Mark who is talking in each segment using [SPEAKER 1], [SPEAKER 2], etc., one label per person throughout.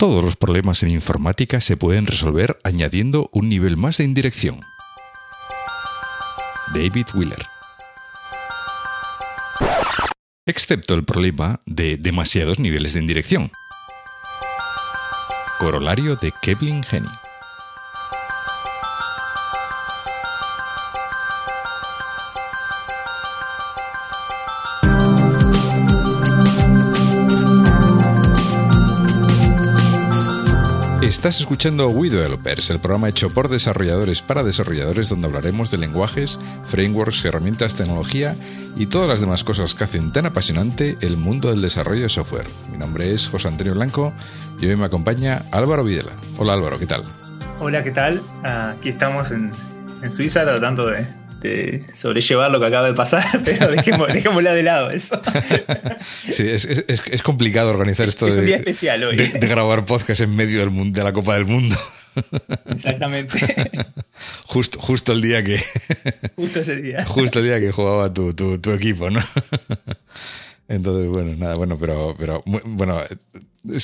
[SPEAKER 1] Todos los problemas en informática se pueden resolver añadiendo un nivel más de indirección. David Wheeler. Excepto el problema de demasiados niveles de indirección. Corolario de Kevin Estás escuchando We Developers, el programa hecho por desarrolladores para desarrolladores donde hablaremos de lenguajes, frameworks, herramientas, tecnología y todas las demás cosas que hacen tan apasionante el mundo del desarrollo de software. Mi nombre es José Antonio Blanco y hoy me acompaña Álvaro Videla. Hola Álvaro, ¿qué tal?
[SPEAKER 2] Hola, ¿qué tal? Aquí estamos en, en Suiza tratando de, de sobrellevar lo que acaba de pasar, pero dejémosla de lado eso.
[SPEAKER 1] Sí, es, es, es complicado organizar esto
[SPEAKER 2] es
[SPEAKER 1] de,
[SPEAKER 2] un día especial hoy.
[SPEAKER 1] de, de grabar podcast en medio del mundo, de la Copa del Mundo.
[SPEAKER 2] Exactamente.
[SPEAKER 1] Justo, justo el día que.
[SPEAKER 2] Justo ese día.
[SPEAKER 1] Justo el día que jugaba tu, tu, tu equipo, ¿no? Entonces, bueno, nada, bueno, pero, pero bueno,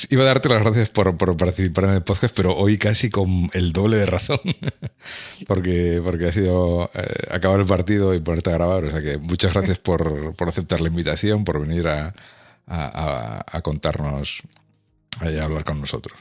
[SPEAKER 1] iba a darte las gracias por, por, participar en el podcast, pero hoy casi con el doble de razón, porque, porque ha sido eh, acabar el partido y ponerte a grabar. O sea que muchas gracias por, por aceptar la invitación, por venir a, a, a contarnos, a hablar con nosotros.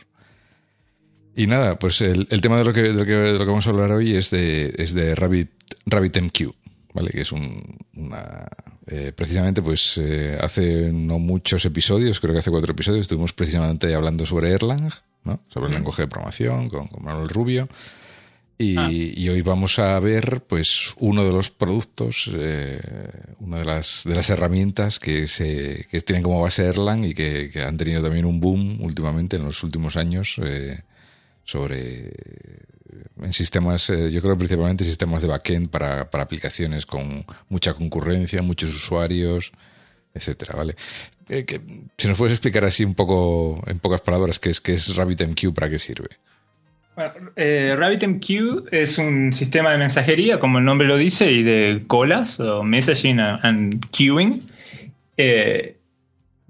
[SPEAKER 1] Y nada, pues el, el tema de lo, que, de lo, que, lo que, vamos a hablar hoy es de, es de Rabbit, RabbitMQ, ¿vale? Que es un, una, eh, precisamente, pues eh, hace no muchos episodios, creo que hace cuatro episodios, estuvimos precisamente hablando sobre Erlang, ¿no? sobre el mm. lenguaje de programación con, con Manuel Rubio. Y, ah. y, hoy vamos a ver, pues, uno de los productos, eh, una de las, de las herramientas que, se, que tienen como base Erlang y que, que han tenido también un boom últimamente en los últimos años sobre en sistemas, eh, yo creo principalmente sistemas de backend para, para aplicaciones con mucha concurrencia, muchos usuarios, etcétera, ¿vale? Eh, si nos puedes explicar así un poco, en pocas palabras, qué es, qué es RabbitMQ, para qué sirve.
[SPEAKER 2] Bueno, eh, RabbitMQ es un sistema de mensajería, como el nombre lo dice, y de colas, o messaging and queuing.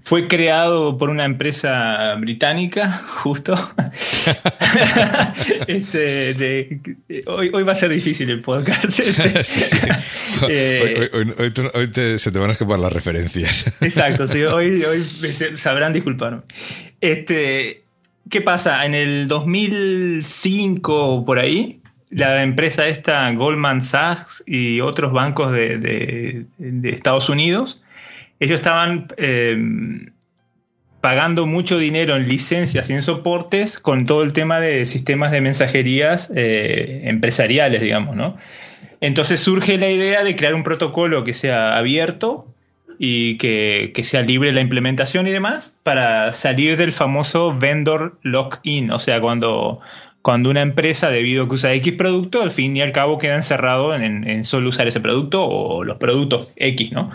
[SPEAKER 2] Fue creado por una empresa británica, justo. este, de, hoy, hoy, va a ser difícil el podcast. Este.
[SPEAKER 1] sí. Eh, hoy, hoy, hoy te, se te van a escapar las referencias.
[SPEAKER 2] exacto, sí, hoy, hoy sabrán disculparme. Este, ¿Qué pasa? En el 2005 por ahí, la empresa esta, Goldman Sachs y otros bancos de, de, de Estados Unidos, ellos estaban eh, pagando mucho dinero en licencias y en soportes con todo el tema de sistemas de mensajerías eh, empresariales, digamos, ¿no? Entonces surge la idea de crear un protocolo que sea abierto y que, sea libre la implementación y demás para salir del famoso vendor lock-in, o sea, cuando, cuando una empresa, debido a que usa X producto, al fin y al cabo queda encerrado en, en solo usar ese producto o los productos X, ¿no?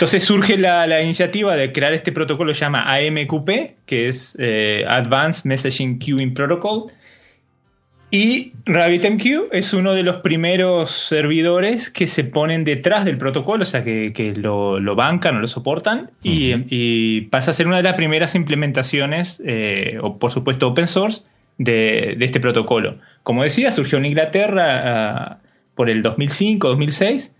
[SPEAKER 2] Entonces surge la, la, iniciativa de crear este protocolo que se llama AMQP, que es eh, Advanced Messaging Queuing Protocol. Y RabbitMQ es uno de los primeros servidores que se ponen detrás del protocolo, o sea, que, que lo, lo, bancan o lo soportan, uh -huh. y, y, pasa a ser una de las primeras implementaciones, eh, o por supuesto open source, de, de, este protocolo. Como decía, surgió en Inglaterra uh, por el 2005-2006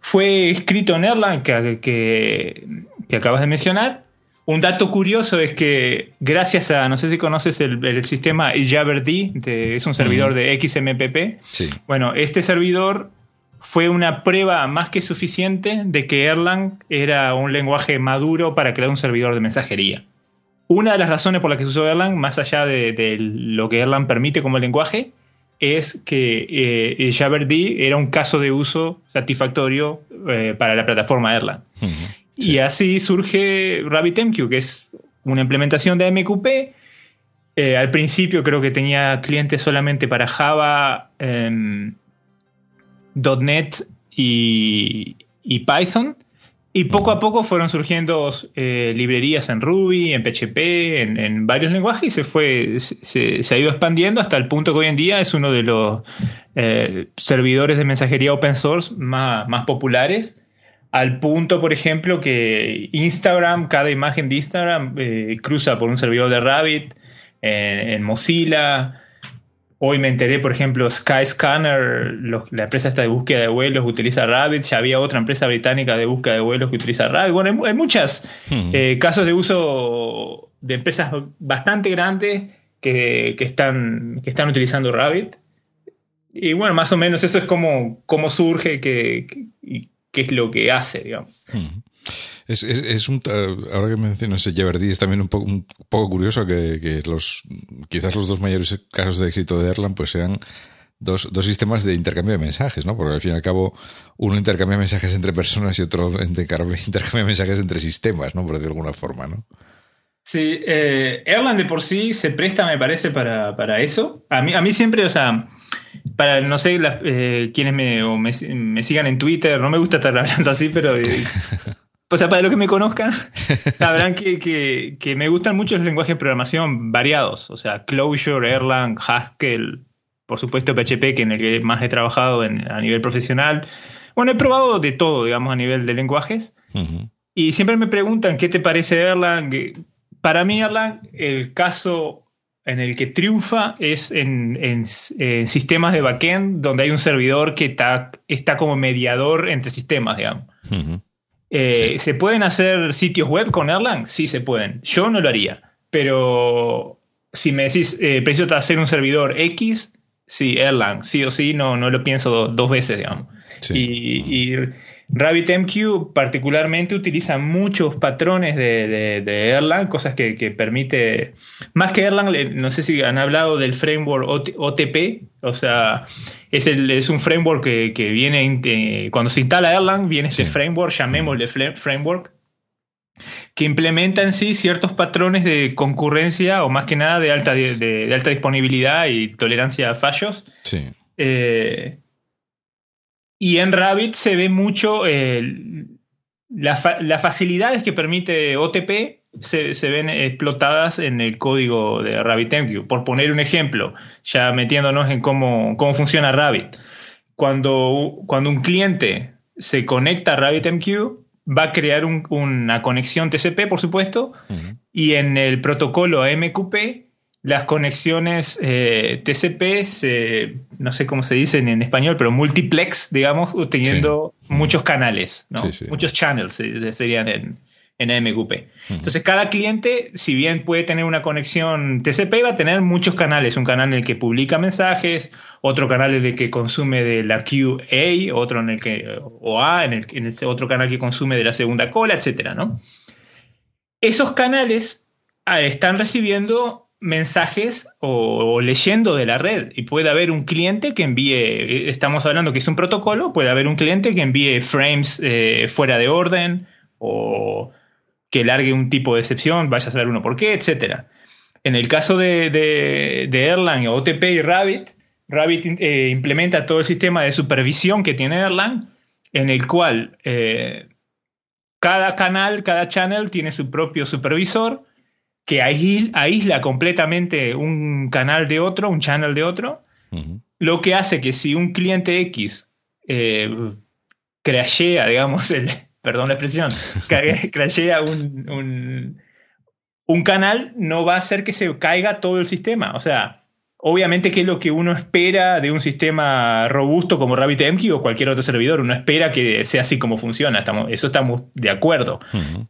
[SPEAKER 2] fue escrito en Erlang que, que, que, acabas de mencionar. Un dato curioso es que gracias a, no sé si conoces el, el sistema Jabberd, es un servidor de XMPP.
[SPEAKER 1] Sí.
[SPEAKER 2] Bueno, este servidor fue una prueba más que suficiente de que Erlang era un lenguaje maduro para crear un servidor de mensajería. Una de las razones por las que se usó Erlang, más allá de, de lo que Erlang permite como lenguaje, es que eh, Jabberd era un caso de uso satisfactorio eh, para la plataforma Erlang. Uh -huh, sí. Y así surge RabbitMQ, que es una implementación de MQP. Eh, al principio creo que tenía clientes solamente para Java, eh, .NET y, y Python. Y poco a poco fueron surgiendo eh, librerías en Ruby, en PHP, en, varios lenguajes y se, fue, se, se, ha ido expandiendo hasta el punto que hoy en día es uno de los eh, servidores de mensajería open source más, más, populares. Al punto, por ejemplo, que Instagram, cada imagen de Instagram eh, cruza por un servidor de Rabbit. en, Mozilla. Hoy me enteré, por ejemplo, Skyscanner, la empresa esta de búsqueda de vuelos utiliza Rabbit. Ya había otra empresa británica de búsqueda de vuelos que utiliza Rabbit. Bueno, hay, muchos hmm. eh, casos de uso de empresas bastante grandes que, están, que están utilizando Rabbit. Y bueno, más o menos eso es como, surge que, qué es lo que hace, digamos. Hmm.
[SPEAKER 1] Es, un, ahora que mencionas Jeverdy, es también un poco, un poco curioso que, los quizás los dos mayores casos de éxito de Erlang pues sean dos, sistemas de intercambio de mensajes, ¿no? Porque al fin y al cabo uno intercambia mensajes entre personas y otro intercambia mensajes entre sistemas, ¿no? Por decirlo de alguna forma, ¿no?
[SPEAKER 2] Sí, eh, Erlang de por sí se presta, me parece, para, eso. A mí, a mí siempre, o sea, para, no sé, eh, quienes me, me, sigan en Twitter, no me gusta estar hablando así, pero... Eh, o sea, para los que me conozcan, sabrán que, me gustan mucho los lenguajes de programación variados. O sea, Clojure, Erlang, Haskell, por supuesto PHP, que en el que más he trabajado a nivel profesional. Bueno, he probado de todo, digamos, a nivel de lenguajes. Y siempre me preguntan, ¿qué te parece Erlang? Para mí, Erlang, el caso en el que triunfa es en, sistemas de backend donde hay un servidor que está, está como mediador entre sistemas, digamos. Eh, ¿Se pueden hacer sitios web con Erlang? Sí, se pueden. Yo no lo haría. Pero si me decís, eh, preciso hacer un servidor X, sí, Erlang, sí o sí, no, no lo pienso dos veces, digamos. Y, RabbitMQ particularmente utiliza muchos patrones de, Erlang, cosas que, permite, más que Erlang, no sé si han hablado del framework OTP, o sea, es, es un framework que, viene, eh, cuando se instala Erlang, viene ese framework, llamémosle framework, que implementa en sí ciertos patrones de concurrencia o más que nada de alta, de, alta disponibilidad y tolerancia a fallos.
[SPEAKER 1] Sí.
[SPEAKER 2] Eh, y en Rabbit se ve mucho eh, las facilidades que permite OTP se, ven explotadas en el código de RabbitMQ. Por poner un ejemplo, ya metiéndonos en cómo, cómo funciona Rabbit. Cuando, cuando un cliente se conecta a RabbitMQ, va a crear una conexión TCP, por supuesto, y en el protocolo MQP las conexiones eh, TCP, no sé cómo se dicen en español, pero multiplex, digamos, teniendo muchos canales, muchos channels eh, serían en, en MQP. Entonces, cada cliente, si bien puede tener una conexión TCP, va a tener muchos canales. Un canal en el que publica mensajes, otro canal en el que consume de la QA, otro en el que, o A, en el, en otro canal que consume de la segunda cola, etc. ¿no? Esos canales ah, están recibiendo mensajes o, leyendo de la red. Y puede haber un cliente que envíe, estamos hablando que es un protocolo, puede haber un cliente que envíe frames eh, fuera de orden o que largue un tipo de excepción, vaya a saber uno por qué, etc. En el caso de, de, Erlang, OTP y Rabbit, Rabbit eh, implementa todo el sistema de supervisión que tiene Erlang, en el cual eh, cada canal, cada channel tiene su propio supervisor que aísla, completamente un canal de otro, un channel de otro, lo que hace que si un cliente X eh, crashea, digamos, el, perdón la expresión, crashea un, un, un canal, no va a hacer que se caiga todo el sistema. O sea, Obviamente, ¿qué es lo que uno espera de un sistema robusto como RabbitMQ o cualquier otro servidor? Uno espera que sea así como funciona. Estamos, eso estamos de acuerdo.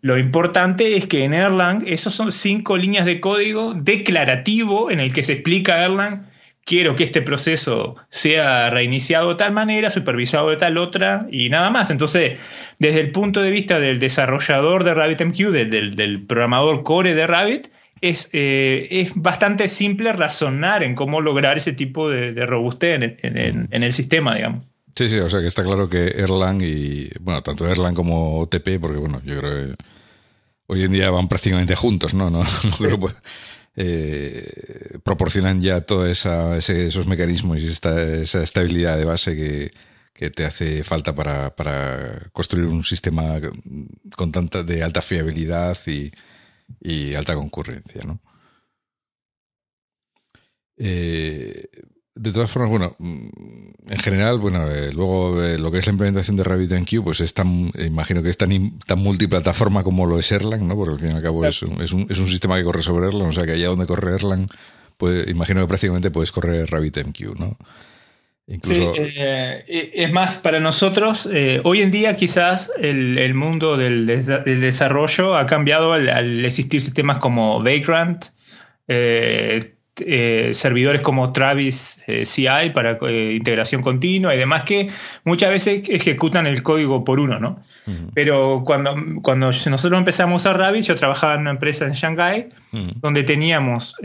[SPEAKER 2] Lo importante es que en Erlang, esos son cinco líneas de código declarativo en el que se explica Erlang. Quiero que este proceso sea reiniciado de tal manera, supervisado de tal otra y nada más. Entonces, desde el punto de vista del desarrollador de RabbitMQ, del, del programador core de Rabbit, es, eh, es bastante simple razonar en cómo lograr ese tipo de, robustez en, el sistema, digamos.
[SPEAKER 1] Sí, sí, o sea que está claro que Erlang y, bueno, tanto Erlang como OTP, porque bueno, yo creo que hoy en día van prácticamente juntos, ¿no? no, eh, proporcionan ya todos esos mecanismos y esa estabilidad de base que, que te hace falta para, para, construir un sistema con tanta de alta fiabilidad y, y alta concurrencia, ¿no? Eh, de todas formas, bueno, mm, en general, bueno, eh, luego eh, lo que es la implementación de RabbitMQ, pues es tan, imagino que es tan, tan multiplataforma como lo es Erlang, ¿no? Porque al fin y al cabo es un, es, un, es un, sistema que corre sobre Erlang, o sea que allá donde corre Erlang, pues imagino que prácticamente puedes correr RabbitMQ, ¿no?
[SPEAKER 2] Incluso... Sí, eh, es más, para nosotros, eh, hoy en día quizás el, el mundo del, del, desarrollo ha cambiado al, al, existir sistemas como Vagrant, eh, eh, servidores como Travis eh, CI para eh, integración continua y demás que muchas veces ejecutan el código por uno, ¿no? Uh -huh. Pero cuando, cuando nosotros empezamos a usar Rabbit, yo trabajaba en una empresa en Shanghai uh -huh. donde teníamos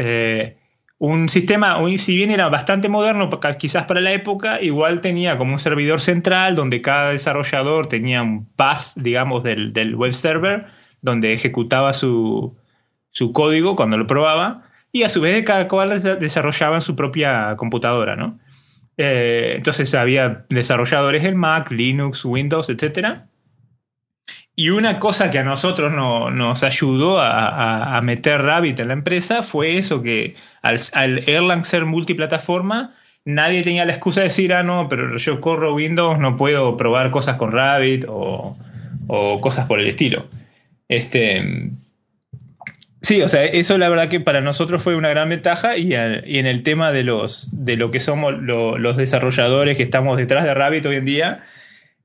[SPEAKER 2] un sistema, si bien era bastante moderno, quizás para la época, igual tenía como un servidor central donde cada desarrollador tenía un path, digamos, del, del web server, donde ejecutaba su, su código cuando lo probaba y a su vez cada cual desarrollaba en su propia computadora, ¿no? Eh, entonces había desarrolladores en Mac, Linux, Windows, etc. Y una cosa que a nosotros no, nos ayudó a, a, meter Rabbit en la empresa fue eso, que al, al Erlang ser multiplataforma, nadie tenía la excusa de decir, ah, no, pero yo corro Windows, no puedo probar cosas con Rabbit o, o cosas por el estilo. Este, Sí, o sea, eso la verdad que para nosotros fue una gran ventaja y, y en el tema de, los, de lo que somos lo, los desarrolladores que estamos detrás de Rabbit hoy en día,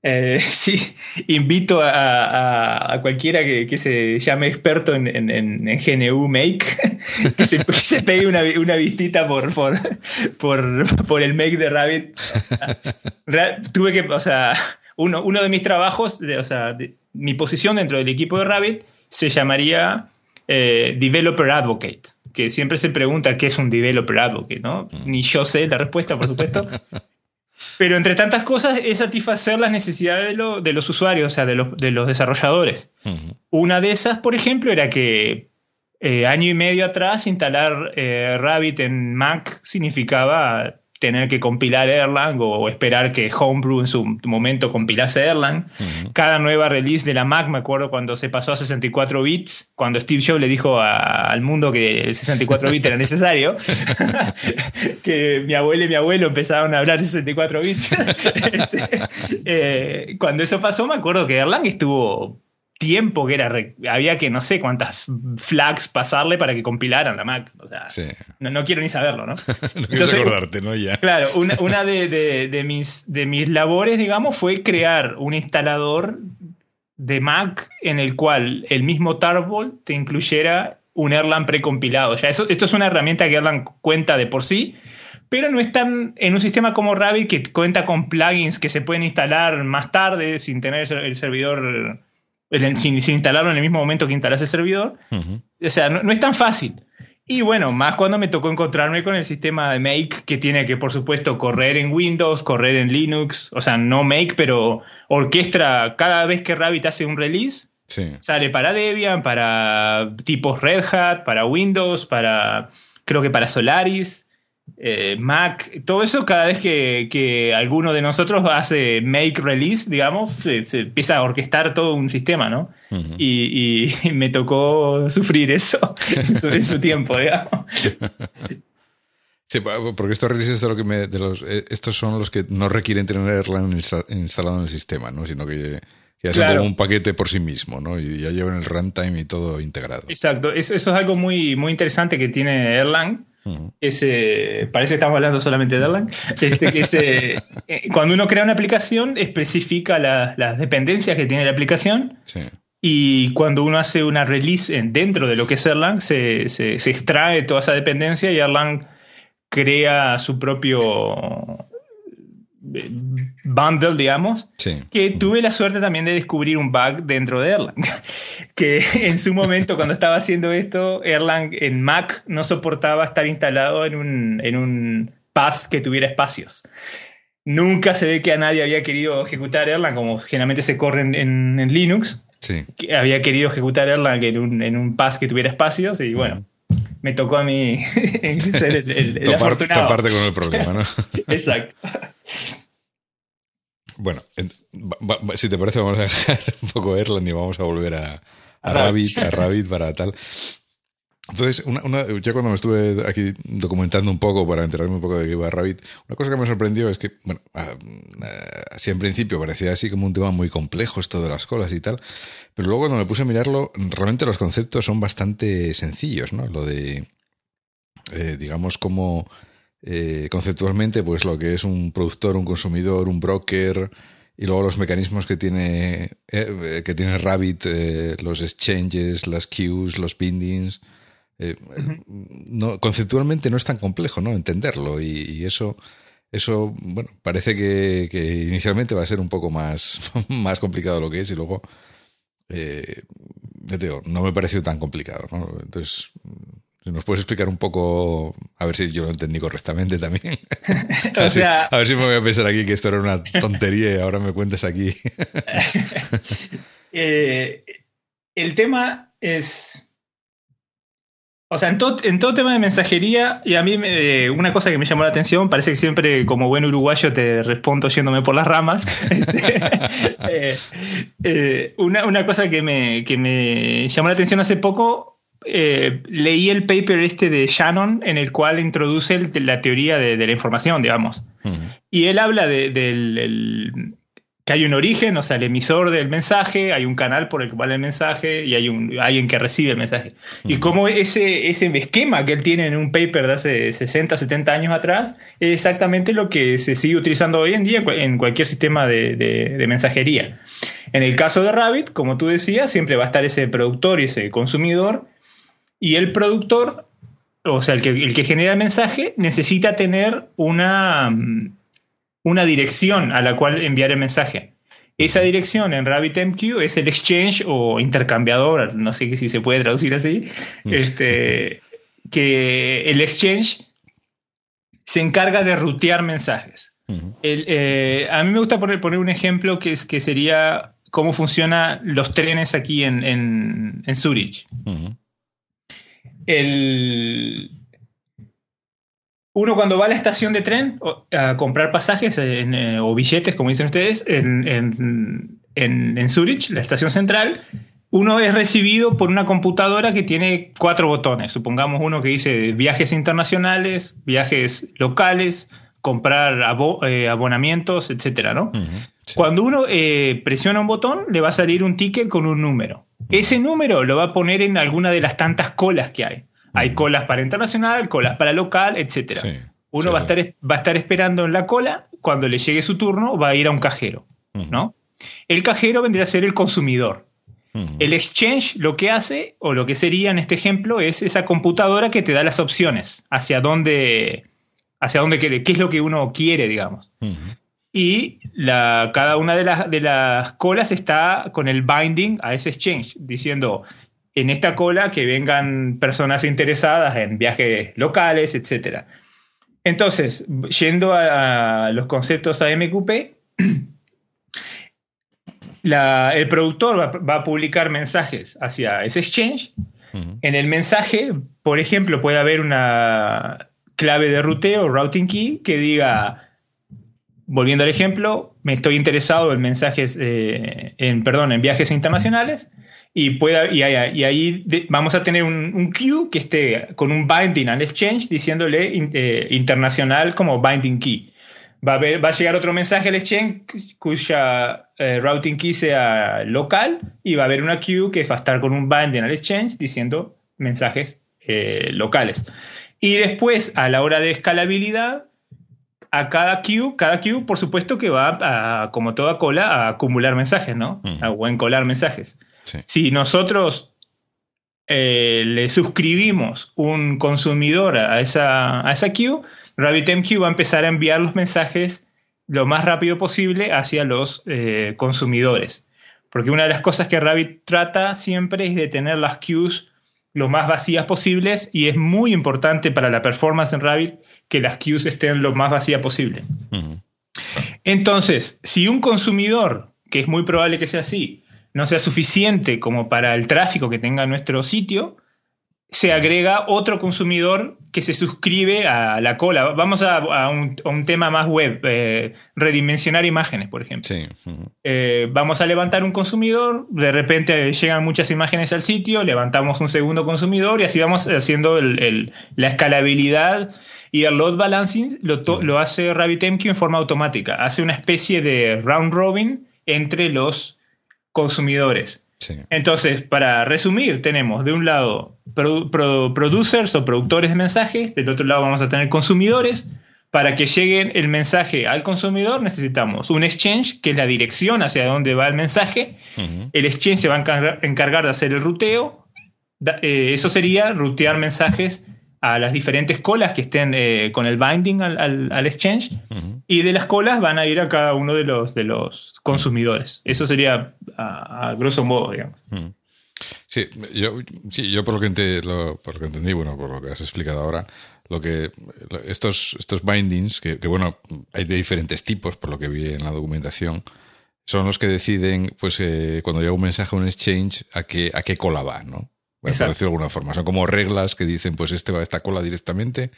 [SPEAKER 2] eh, sí, invito a, a, a cualquiera que, que, se llame experto en, en, en, GNU Make que se, se pegue una, una, vistita por, por, por, por el Make de Rabbit. Tuve que, o sea, uno, uno de mis trabajos, de, o sea, de, mi posición dentro del equipo de Rabbit se llamaría eh, Developer Advocate, que siempre se pregunta qué es un Developer Advocate, ¿no? Mm. Ni yo sé la respuesta, por supuesto. Pero entre tantas cosas es satisfacer las necesidades de, lo, de los usuarios, o sea, de los, de los desarrolladores. Uh -huh. Una de esas, por ejemplo, era que eh, año y medio atrás instalar eh, Rabbit en Mac significaba tener que compilar Erlang o esperar que Homebrew en su momento compilase Erlang. Uh -huh. Cada nueva release de la Mac, me acuerdo cuando se pasó a 64 bits, cuando Steve Jobs le dijo a, al mundo que el 64 bits era necesario, que mi abuelo y mi abuelo empezaron a hablar de 64 bits. este, eh, cuando eso pasó, me acuerdo que Erlang estuvo tiempo que era. Había que no sé cuántas flags pasarle para que compilaran la Mac. O sea, sí. no, no, quiero ni saberlo, ¿no?
[SPEAKER 1] no Entonces, acordarte, ¿no? Ya.
[SPEAKER 2] Claro, una, una de, de, de, mis, de mis labores, digamos, fue crear un instalador de Mac en el cual el mismo Tarball te incluyera un Erlang precompilado. Ya eso, esto es una herramienta que Erlang cuenta de por sí, pero no están en un sistema como Rabbit que cuenta con plugins que se pueden instalar más tarde sin tener el servidor sin, sin, instalarlo en el mismo momento que instalas el servidor. Uh -huh. O sea, no, no, es tan fácil. Y bueno, más cuando me tocó encontrarme con el sistema de Make, que tiene que, por supuesto, correr en Windows, correr en Linux. O sea, no Make, pero orquestra cada vez que Rabbit hace un release. Sí. Sale para Debian, para tipos Red Hat, para Windows, para creo que para Solaris eh, Mac, todo eso cada vez que, que, alguno de nosotros hace make release, digamos, se, se empieza a orquestar todo un sistema, ¿no? Uh -huh. y, y, me tocó sufrir eso en su, tiempo, digamos.
[SPEAKER 1] Sí, porque estos releases de lo que me, de los, eh, estos son los que no requieren tenerla instalado en el sistema, ¿no? Sino que ya claro. como un paquete por sí mismo, ¿no? Y ya llevan el runtime y todo integrado.
[SPEAKER 2] Exacto, eso, eso es algo muy, muy interesante que tiene Erlang Ese, parece que estamos hablando solamente de Erlang. Este, que ese, eh, cuando uno crea una aplicación, especifica la, las dependencias que tiene la aplicación. Sí. Y cuando uno hace una release en, dentro de lo que es Erlang, se, se, se, extrae toda esa dependencia y Erlang crea su propio bundle, digamos, sí. que tuve la suerte también de descubrir un bug dentro de Erlang. que en su momento, cuando estaba haciendo esto, Erlang en Mac no soportaba estar instalado en un, en un path que tuviera espacios. Nunca se ve que a nadie había querido ejecutar Erlang, como generalmente se corre en, en, en Linux.
[SPEAKER 1] Sí.
[SPEAKER 2] Que había querido ejecutar Erlang en un, en un path que tuviera espacios y bueno. Me tocó a mí ser el, el, el
[SPEAKER 1] Topar, afortunado. Toparte con el problema, ¿no?
[SPEAKER 2] Exacto.
[SPEAKER 1] Bueno, si te parece, vamos a dejar un poco Erlang y vamos a volver a, a Rabbit, a Rabbit para tal. Entonces, una, una, yo cuando me estuve aquí documentando un poco para enterarme un poco de qué iba Rabbit, una cosa que me sorprendió es que, bueno, así en principio parecía así como un tema muy complejo esto de las colas y tal, pero luego cuando me puse a mirarlo, realmente los conceptos son bastante sencillos, ¿no? Lo de, eh, digamos, como eh, conceptualmente, pues lo que es un productor, un consumidor, un broker, y luego los mecanismos que tiene, eh, que tiene Rabbit, eh, los exchanges, las queues, los bindings. Eh, no, conceptualmente no es tan complejo ¿no? entenderlo y, eso, eso bueno, parece que, que, inicialmente va a ser un poco más, más complicado de lo que es y luego eh, digo, no me pareció tan complicado. ¿no? Entonces, si nos puedes explicar un poco, a ver si yo lo entendí correctamente también. a, ver sea, si, a ver si me voy a pensar aquí que esto era una tontería y ahora me cuentas aquí.
[SPEAKER 2] eh, el tema es o sea, en todo, en todo tema de mensajería, y a mí me, una cosa que me llamó la atención, parece que siempre como buen uruguayo te respondo yéndome por las ramas. eh, eh, una, una, cosa que me, que me llamó la atención hace poco, eh, leí el paper este de Shannon en el cual introduce el, la teoría de, de, la información, digamos. Uh -huh. Y él habla de, del... Que hay un origen, o sea, el emisor del mensaje, hay un canal por el que va el mensaje y hay un, alguien que recibe el mensaje. Y cómo ese, ese esquema que él tiene en un paper de hace 60, 70 años atrás es exactamente lo que se sigue utilizando hoy en día en cualquier sistema de, de, de mensajería. En el caso de Rabbit, como tú decías, siempre va a estar ese productor y ese consumidor. Y el productor, o sea, el que, el que genera el mensaje, necesita tener una una dirección a la cual enviar el mensaje. Esa dirección en RabbitMQ es el exchange o intercambiador, no sé si se puede traducir así, este, que el exchange se encarga de rutear mensajes. Uh -huh. el, eh, a mí me gusta poner, poner un ejemplo que, es, que sería cómo funcionan los trenes aquí en, en, en Zurich. Uh -huh. El, uno cuando va a la estación de tren a comprar pasajes en, eh, o billetes, como dicen ustedes, en, en, en, Zurich, la estación central, uno es recibido por una computadora que tiene cuatro botones. Supongamos uno que dice viajes internacionales, viajes locales, comprar abo eh, abonamientos, etcétera, ¿no? Uh -huh, sí. Cuando uno eh, presiona un botón, le va a salir un ticket con un número. Ese número lo va a poner en alguna de las tantas colas que hay. Hay colas para internacional, colas para local, etc. Sí, Uno sí. Va, a estar, va a estar esperando en la cola, cuando le llegue su turno va a ir a un cajero, uh -huh. ¿no? El cajero vendría a ser el consumidor. Uh -huh. El exchange lo que hace, o lo que sería en este ejemplo, es esa computadora que te da las opciones hacia dónde, hacia dónde quiere, qué es lo que uno quiere, digamos. Uh -huh. Y la, cada una de las, de las colas está con el binding a ese exchange, diciendo, en esta cola que vengan personas interesadas en viajes locales, etc. Entonces, yendo a, los conceptos AMQP, la, el productor va, va, a publicar mensajes hacia ese exchange. Uh -huh. En el mensaje, por ejemplo, puede haber una clave de ruteo, routing key, que diga, volviendo al ejemplo, me estoy interesado en mensajes, eh, en, perdón, en viajes internacionales y, pueda, y, ahí, y ahí de, vamos a tener un, un, queue que esté con un binding al exchange diciéndole in, eh, internacional como binding key. Va a, ver, va a, llegar otro mensaje al exchange cuya eh, routing key sea local y va a haber una queue que va a estar con un binding al exchange diciendo mensajes eh, locales. Y después, a la hora de escalabilidad, a cada queue, cada queue, por supuesto que va, a, como toda cola, a acumular mensajes, ¿no? A, o encolar mensajes. Sí. Si nosotros eh, le suscribimos un consumidor a esa, a esa queue, RabbitMQ va a empezar a enviar los mensajes lo más rápido posible hacia los eh, consumidores. Porque una de las cosas que Rabbit trata siempre es de tener las queues lo más vacías posibles y es muy importante para la performance en Rabbit que las queues estén lo más vacías posible. Uh -huh. Entonces, si un consumidor, que es muy probable que sea así, no sea suficiente como para el tráfico que tenga nuestro sitio, se agrega otro consumidor que se suscribe a la cola. Vamos a, un, tema más web, eh, redimensionar imágenes, por ejemplo.
[SPEAKER 1] Sí.
[SPEAKER 2] Eh, vamos a levantar un consumidor, de repente llegan muchas imágenes al sitio, levantamos un segundo consumidor y así vamos haciendo la escalabilidad y el load balancing lo, lo hace RabbitMQ en forma automática. Hace una especie de round robin entre los consumidores. Entonces, para resumir, tenemos de un lado producers o productores de mensajes, del otro lado vamos a tener consumidores. Para que llegue el mensaje al consumidor necesitamos un exchange, que es la dirección hacia dónde va el mensaje. El exchange se va a encargar, de hacer el ruteo. Eh, eso sería rutear mensajes a las diferentes colas que estén eh, con el binding al, exchange y de las colas van a ir a cada uno de los, de los consumidores. Eso sería a, grosso modo, digamos.
[SPEAKER 1] Sí yo, sí, yo por lo, que por lo que entendí, bueno, por lo que has explicado ahora, lo que estos, estos bindings, que, bueno, hay de diferentes tipos, por lo que vi en la documentación, son los que deciden, pues, eh, cuando llega un mensaje a un exchange, a qué, a qué cola va, ¿no? por decirlo de alguna forma. Son como reglas que dicen, pues este va a esta cola directamente,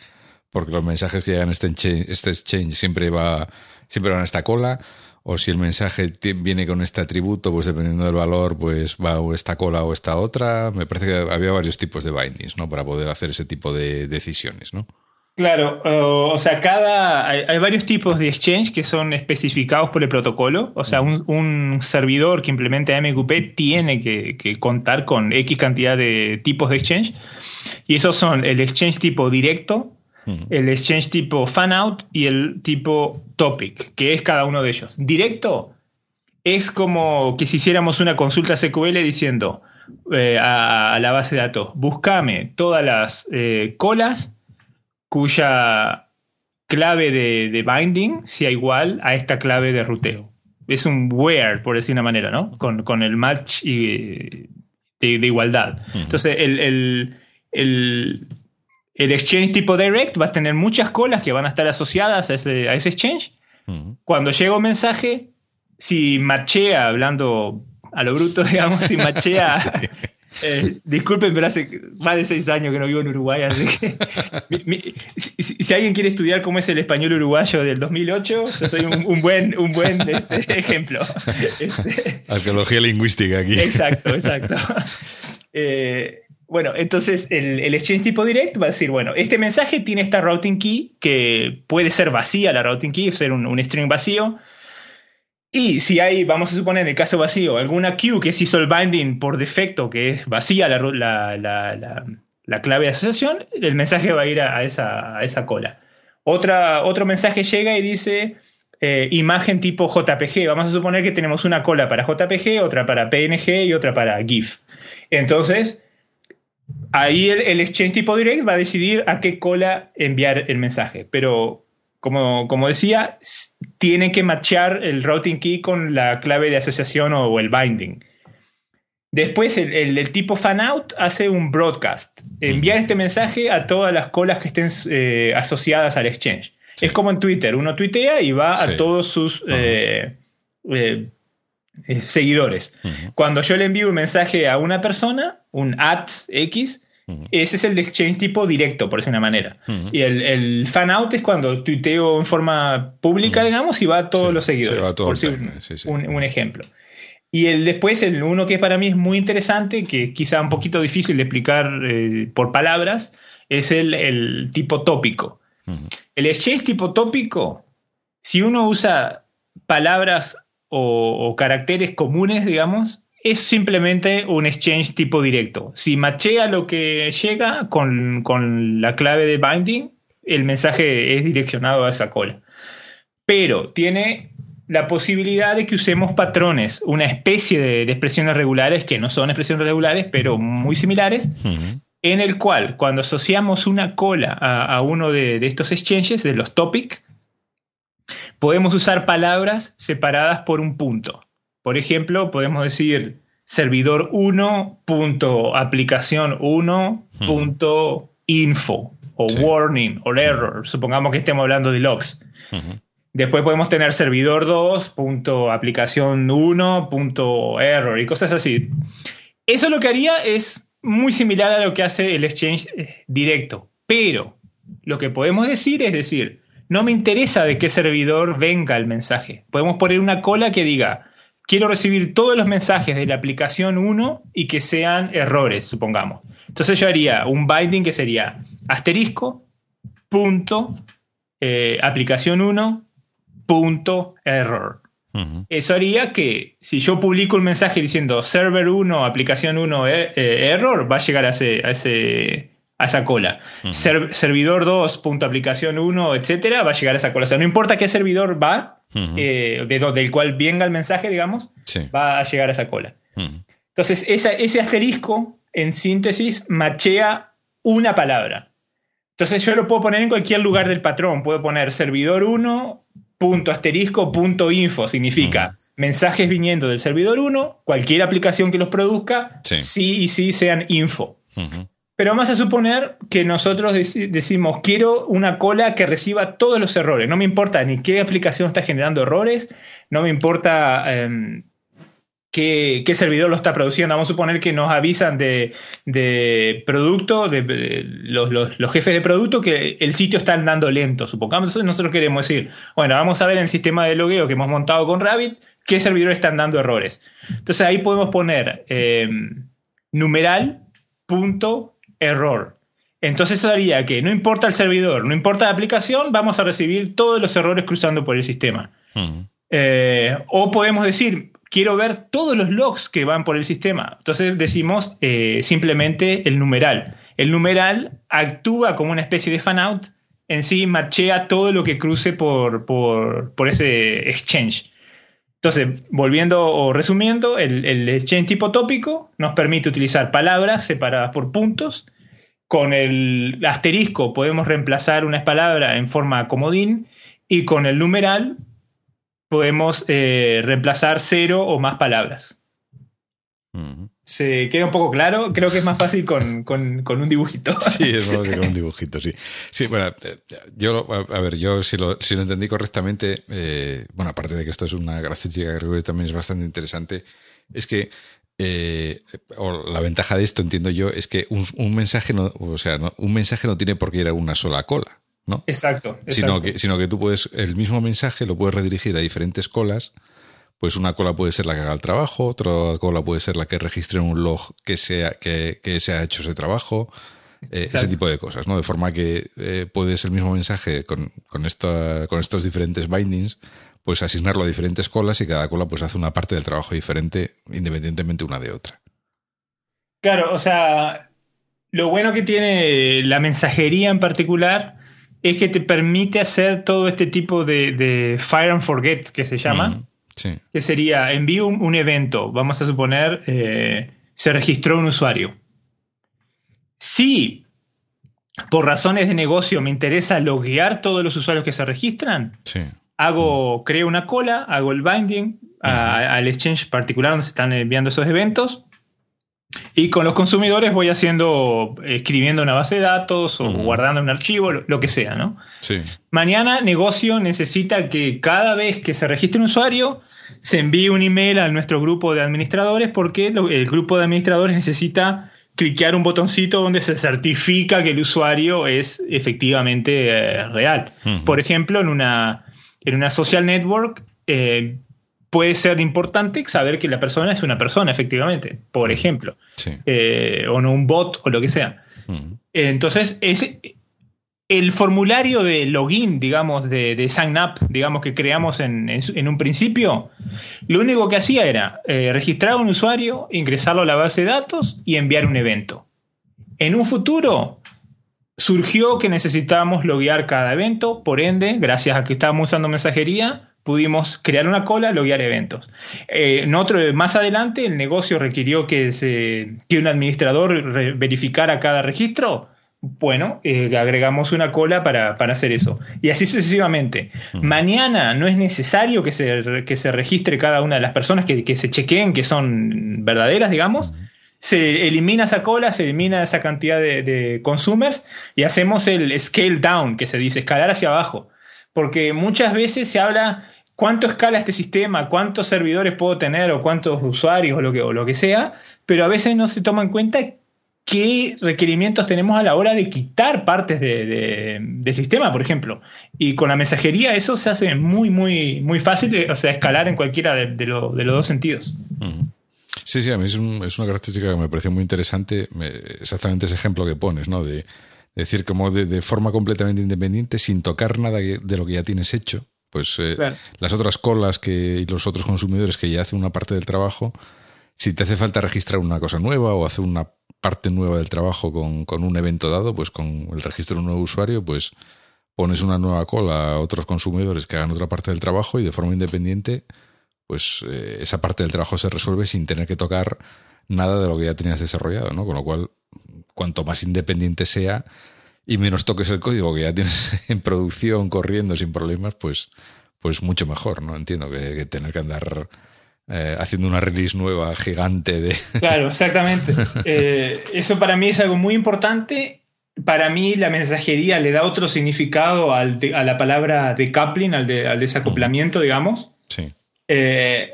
[SPEAKER 1] porque los mensajes que llegan a este exchange, este exchange siempre, va, siempre van a esta cola. O si el mensaje viene con este atributo, pues dependiendo del valor, pues va o esta cola o esta otra. Me parece que había varios tipos de bindings, ¿no? Para poder hacer ese tipo de decisiones, ¿no?
[SPEAKER 2] Claro, o sea, cada hay, varios tipos de exchange que son especificados por el protocolo. O sea, un, servidor que implemente MQP tiene que, contar con X cantidad de tipos de exchange. Y esos son el exchange tipo directo, el exchange tipo fan out y el tipo topic, que es cada uno de ellos. Directo es como que si hiciéramos una consulta SQL diciendo eh, a, la base de datos, búscame todas las eh, colas cuya clave de, binding sea igual a esta clave de ruteo. Es un where, por decir una manera, ¿no? Con, el match de, igualdad. Entonces, el, exchange tipo direct va a tener muchas colas que van a estar asociadas a ese, a ese exchange. Cuando llega un mensaje, si machea, hablando a lo bruto, digamos, si machea Eh, disculpen, pero hace más de seis años que no vivo en Uruguay, así que si, alguien quiere estudiar cómo es el español uruguayo del 2008, yo soy un, buen, un buen este, ejemplo.
[SPEAKER 1] Este, Arqueología lingüística aquí.
[SPEAKER 2] Exacto, exacto. Eh, bueno, entonces el, exchange tipo direct va a decir, bueno, este mensaje tiene esta routing key que puede ser vacía la routing key, ser un, string vacío y si hay, vamos a suponer en el caso vacío, alguna queue que se hizo el binding por defecto, que es vacía la, la, clave de asociación, el mensaje va a ir a, esa, a esa, cola. Otra, otro mensaje llega y dice eh, imagen tipo JPG. Vamos a suponer que tenemos una cola para JPG, otra para PNG y otra para GIF. Entonces, ahí el, el exchange tipo direct va a decidir a qué cola enviar el mensaje. Pero como, decía, tiene que matchar el routing key con la clave de asociación o, el binding. Después, el, tipo fan out hace un broadcast. Enviar este mensaje a todas las colas que estén eh, asociadas al exchange. Es como en Twitter. Uno tuitea y va a todos sus eh, eh, seguidores. Cuando yo le envío un mensaje a una persona, un at X, ese es el de exchange tipo directo, por decir una manera. Y el, el, fan out es cuando tuiteo en forma pública, digamos, y va a todos los seguidores. por un, ejemplo. Y el, después, el uno que para mí es muy interesante, que quizá un poquito difícil de explicar eh, por palabras, es el, el tipo tópico. El exchange tipo tópico, si uno usa palabras o caracteres comunes, digamos, es simplemente un exchange tipo directo. Si machea lo que llega con, la clave de binding, el mensaje es direccionado a esa cola. Pero tiene la posibilidad de que usemos patrones, una especie de, expresiones regulares que no son expresiones regulares, pero muy similares, en el cual cuando asociamos una cola a, uno de, de, estos exchanges, de los topics, podemos usar palabras separadas por un punto. Por ejemplo, podemos decir servidor 1.aplicación 1.info o warning o error. Supongamos que estemos hablando de logs. Después podemos tener servidor 2.aplicación 1.error y cosas así. Eso lo que haría es muy similar a lo que hace el exchange eh, directo. Pero lo que podemos decir es decir, no me interesa de qué servidor venga el mensaje. Podemos poner una cola que diga, quiero recibir todos los mensajes de la aplicación 1 y que sean errores, supongamos. Entonces yo haría un binding que sería asterisco, punto, eh, aplicación 1, punto, error. Eso haría que si yo publico un mensaje diciendo server 1, aplicación 1, eh, eh, error, va a llegar a, ese, a, esa cola. servidor 2, punto, aplicación 1, etcétera, va a llegar a esa cola. O sea, no importa qué servidor va, de, del cual venga el mensaje, digamos, va a llegar a esa cola. Entonces, ese asterisco, en síntesis, machea una palabra. Entonces yo lo puedo poner en cualquier lugar del patrón. Puedo poner servidor 1, punto asterisco, punto info. Significa mensajes viniendo del servidor 1, cualquier aplicación que los produzca, sí, y sí sean info. Pero vamos a suponer que nosotros decimos, quiero una cola que reciba todos los errores. No me importa ni qué aplicación está generando errores, no me importa... Em, qué, servidor lo está produciendo. Vamos a suponer que nos avisan de, producto, de, los, jefes de producto, que el sitio está andando lento. Supongamos, nosotros queremos decir, bueno, vamos a ver en el sistema de logueo que hemos montado con Rabbit qué servidores están dando errores. Entonces ahí podemos poner eh, numeral punto error. Entonces eso daría que no importa el servidor, no importa la aplicación, vamos a recibir todos los errores cruzando por el sistema. Eh, o podemos decir, quiero ver todos los logs que van por el sistema. Entonces decimos eh, simplemente el numeral. El numeral actúa como una especie de fanout, en sí marchea todo lo que cruce por, por, ese exchange. Entonces, volviendo o resumiendo, el, el, exchange tipo tópico nos permite utilizar palabras separadas por puntos. Con el asterisco podemos reemplazar una palabra en forma comodín y con el numeral podemos eh, reemplazar cero o más palabras. ¿Se queda un poco claro? Creo que es más fácil con, un dibujito.
[SPEAKER 1] Sí, es más fácil con un dibujito, sí. Sí, bueno, eh, yo, a ver, yo si lo, si lo entendí correctamente, eh, bueno, aparte de que esto es una característica que también es bastante interesante, es que o la ventaja de esto, entiendo yo, es que un, mensaje no, o sea, un mensaje no tiene por qué ir a una sola cola. ¿no?
[SPEAKER 2] Exacto,
[SPEAKER 1] Sino, que, sino que tú puedes, el mismo mensaje lo puedes redirigir a diferentes colas. Pues una cola puede ser la que haga el trabajo, otra cola puede ser la que registre un log que, sea, que, se ha hecho ese trabajo, eh, ese tipo de cosas, ¿no? De forma que eh, puedes el mismo mensaje con, con, con estos diferentes bindings, pues asignarlo a diferentes colas y cada cola pues hace una parte del trabajo diferente independientemente una de otra.
[SPEAKER 2] Claro, o sea, lo bueno que tiene la mensajería en particular es que te permite hacer todo este tipo de, fire and forget que se llama. Mm, que sería, envío un, evento, vamos a suponer, eh, se registró un usuario. Si por razones de negocio me interesa loguear todos los usuarios que se registran, hago, creo una cola, hago el binding al exchange particular donde se están enviando esos eventos y con los consumidores voy haciendo, escribiendo una base de datos o guardando un archivo, lo, que sea, ¿no?
[SPEAKER 1] Sí.
[SPEAKER 2] Mañana negocio necesita que cada vez que se registre un usuario se envíe un email a nuestro grupo de administradores porque el grupo de administradores necesita cliquear un botoncito donde se certifica que el usuario es efectivamente eh, real. Por ejemplo, en una, en una social network, eh, puede ser importante saber que la persona es una persona, efectivamente, por mm. ejemplo. Eh, o no un bot o lo que sea. Mm. Entonces, es el formulario de login, digamos, de, sign up, digamos, que creamos en, un principio, lo único que hacía era eh, registrar a un usuario, ingresarlo a la base de datos y enviar un evento. En un futuro, surgió que necesitábamos loguear cada evento, por ende, gracias a que estábamos usando mensajería, pudimos crear una cola, loguear eventos. Eh, más adelante, el negocio requirió que, se, que un administrador verificara cada registro. Bueno, eh, agregamos una cola para, hacer eso. Y así sucesivamente. Mañana no es necesario que se, que se registre cada una de las personas, que, que se chequeen que son verdaderas, digamos. Se elimina esa cola, se elimina esa cantidad de, de consumers y hacemos el scale down, que se dice, escalar hacia abajo porque muchas veces se habla cuánto escala este sistema, cuántos servidores puedo tener o cuántos usuarios o lo que, o lo que sea, pero a veces no se toma en cuenta qué requerimientos tenemos a la hora de quitar partes de, sistema, por ejemplo. Y con la mensajería eso se hace muy, muy, muy fácil, o sea, escalar en cualquiera de, los dos sentidos.
[SPEAKER 1] Sí, sí, a mí es, una característica que me pareció muy interesante, exactamente ese ejemplo que pones, ¿no? De, decir, como de, forma completamente independiente, sin tocar nada de lo que ya tienes hecho, pues eh, las otras colas que, y los otros consumidores que ya hacen una parte del trabajo, si te hace falta registrar una cosa nueva o hacer una parte nueva del trabajo con, con, un evento dado, pues con el registro de un nuevo usuario, pues pones una nueva cola a otros consumidores que hagan otra parte del trabajo y de forma independiente, pues eh, esa parte del trabajo se resuelve sin tener que tocar nada de lo que ya tenías desarrollado, ¿no? Con lo cual, cuanto más independiente sea y menos toques el código que ya tienes en producción corriendo sin problemas, pues, pues mucho mejor, ¿no? Entiendo que tener que andar eh, haciendo una release nueva gigante de...
[SPEAKER 2] Claro, exactamente. Eh, eso para mí es algo muy importante. Para mí la mensajería le da otro significado al a la palabra decoupling, al, de, al desacoplamiento, digamos.
[SPEAKER 1] Sí.
[SPEAKER 2] Eh,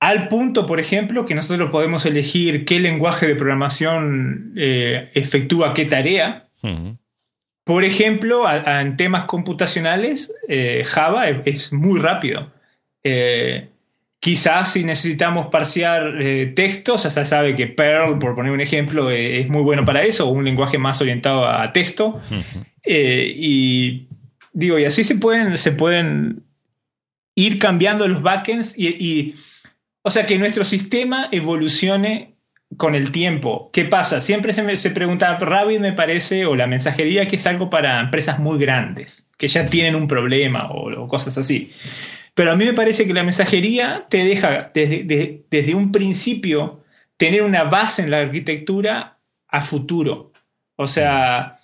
[SPEAKER 2] al punto, por ejemplo, que nosotros podemos elegir qué lenguaje de programación efectúa qué tarea. Por ejemplo, en temas computacionales, Java es, muy rápido. Quizás si necesitamos parsear eh, textos, ya se sabe que Perl, por poner un ejemplo, eh, es muy bueno para eso, un lenguaje más orientado a texto. Eh, y digo, y así se pueden, se pueden ir cambiando los backends y, o sea, que nuestro sistema evolucione con el tiempo. ¿Qué pasa? Siempre se, me, se pregunta, Rabbit me parece, o la mensajería, que es algo para empresas muy grandes, que ya tienen un problema o cosas así. Pero a mí me parece que la mensajería te deja desde, desde un principio tener una base en la arquitectura a futuro. O sea,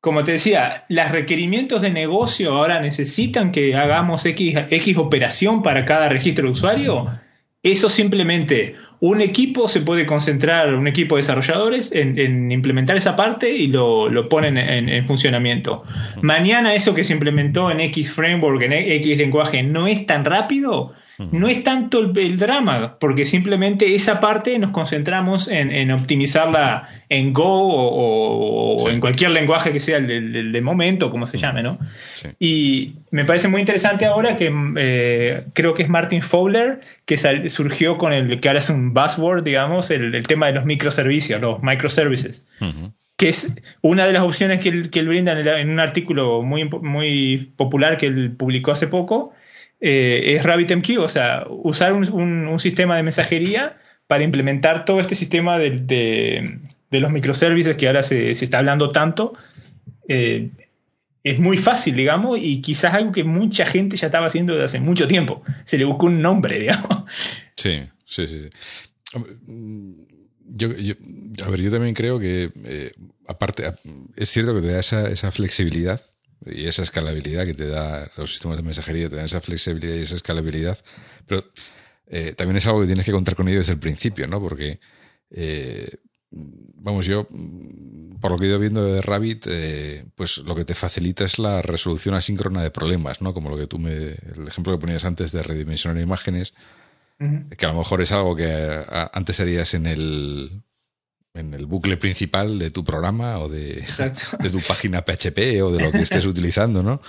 [SPEAKER 2] como te decía, los requerimientos de negocio ahora necesitan que hagamos X, X operación para cada registro de usuario. Eso simplemente un equipo se puede concentrar, un equipo de desarrolladores, en, implementar esa parte y lo, ponen en, funcionamiento. Mañana eso que se implementó en X framework, en X lenguaje, no es tan rápido, no es tanto el, drama, porque simplemente esa parte nos concentramos en, optimizarla en Go o, en cualquier lenguaje que sea el, de momento, como se llame, ¿no? Y me parece muy interesante ahora que eh, creo que es Martin Fowler que surgió con el que ahora es un buzzword, digamos, el, tema de los microservicios, los microservices. que es una de las opciones que él, que brinda en, un artículo muy, muy popular que él publicó hace poco, eh, es RabbitMQ, o sea, usar un, sistema de mensajería para implementar todo este sistema de, los microservices que ahora se, está hablando tanto. Eh, es muy fácil, digamos, y quizás algo que mucha gente ya estaba haciendo desde hace mucho tiempo. Se le buscó un nombre, digamos.
[SPEAKER 1] Sí, sí, sí. A ver, yo también creo que, eh, aparte, es cierto que te da esa, esa flexibilidad y esa escalabilidad que te da los sistemas de mensajería, te dan esa flexibilidad y esa escalabilidad, pero eh, también es algo que tienes que contar con ello desde el principio, ¿no? Porque, eh, vamos, yo, por lo que he ido viendo de Rabbit, eh, pues lo que te facilita es la resolución asíncrona de problemas, ¿no? Como lo que tú me, el ejemplo que ponías antes de redimensionar imágenes, que a lo mejor es algo que antes harías en el en el bucle principal de tu programa o de, de, tu página PHP o de lo que estés utilizando, ¿no?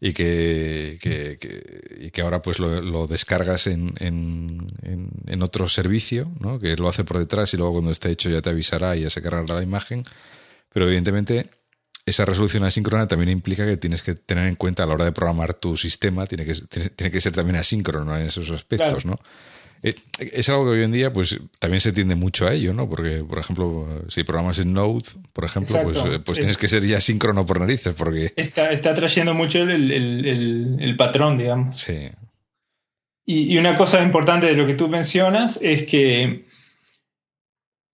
[SPEAKER 1] Y que, que, que ahora pues lo, descargas en, en, en, otro servicio, ¿no? Que lo hace por detrás y luego cuando esté hecho ya te avisará y ya se cargará la imagen. Pero evidentemente esa resolución asíncrona también implica que tienes que tener en cuenta a la hora de programar tu sistema, tiene que, tiene que ser también asíncrono en esos aspectos, ¿no? Eh, es algo que hoy en día pues también se tiende mucho a ello, ¿no? Porque, por ejemplo, si programas en Node, por ejemplo, pues, eh, pues tienes que ser ya síncrono por narices, porque...
[SPEAKER 2] Está, está trayendo mucho el, patrón, digamos.
[SPEAKER 1] Sí.
[SPEAKER 2] y, una cosa importante de lo que tú mencionas es que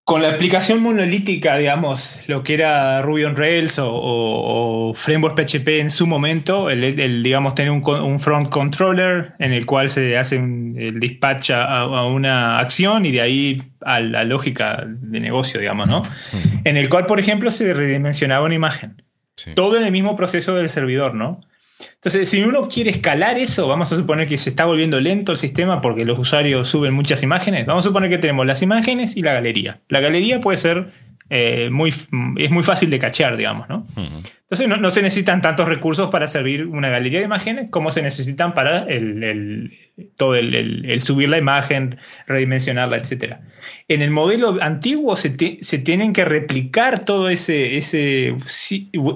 [SPEAKER 2] con la aplicación monolítica, digamos, lo que era Ruby on Rails o, Framework PHP en su momento, el, digamos, tener un, front controller en el cual se hace el dispatch a, una acción y de ahí a la lógica de negocio, digamos, ¿no? En el cual, por ejemplo, se redimensionaba una imagen. Todo en el mismo proceso del servidor, ¿no? Entonces, si uno quiere escalar eso, vamos a suponer que se está volviendo lento el sistema porque los usuarios suben muchas imágenes. Vamos a suponer que tenemos las imágenes y la galería. La galería puede ser eh, muy, es muy fácil de cachear, digamos, ¿no? Entonces no, se necesitan tantos recursos para servir una galería de imágenes como se necesitan para el, todo el, subir la imagen, redimensionarla, etc. En el modelo antiguo se, tienen que replicar todo ese, ese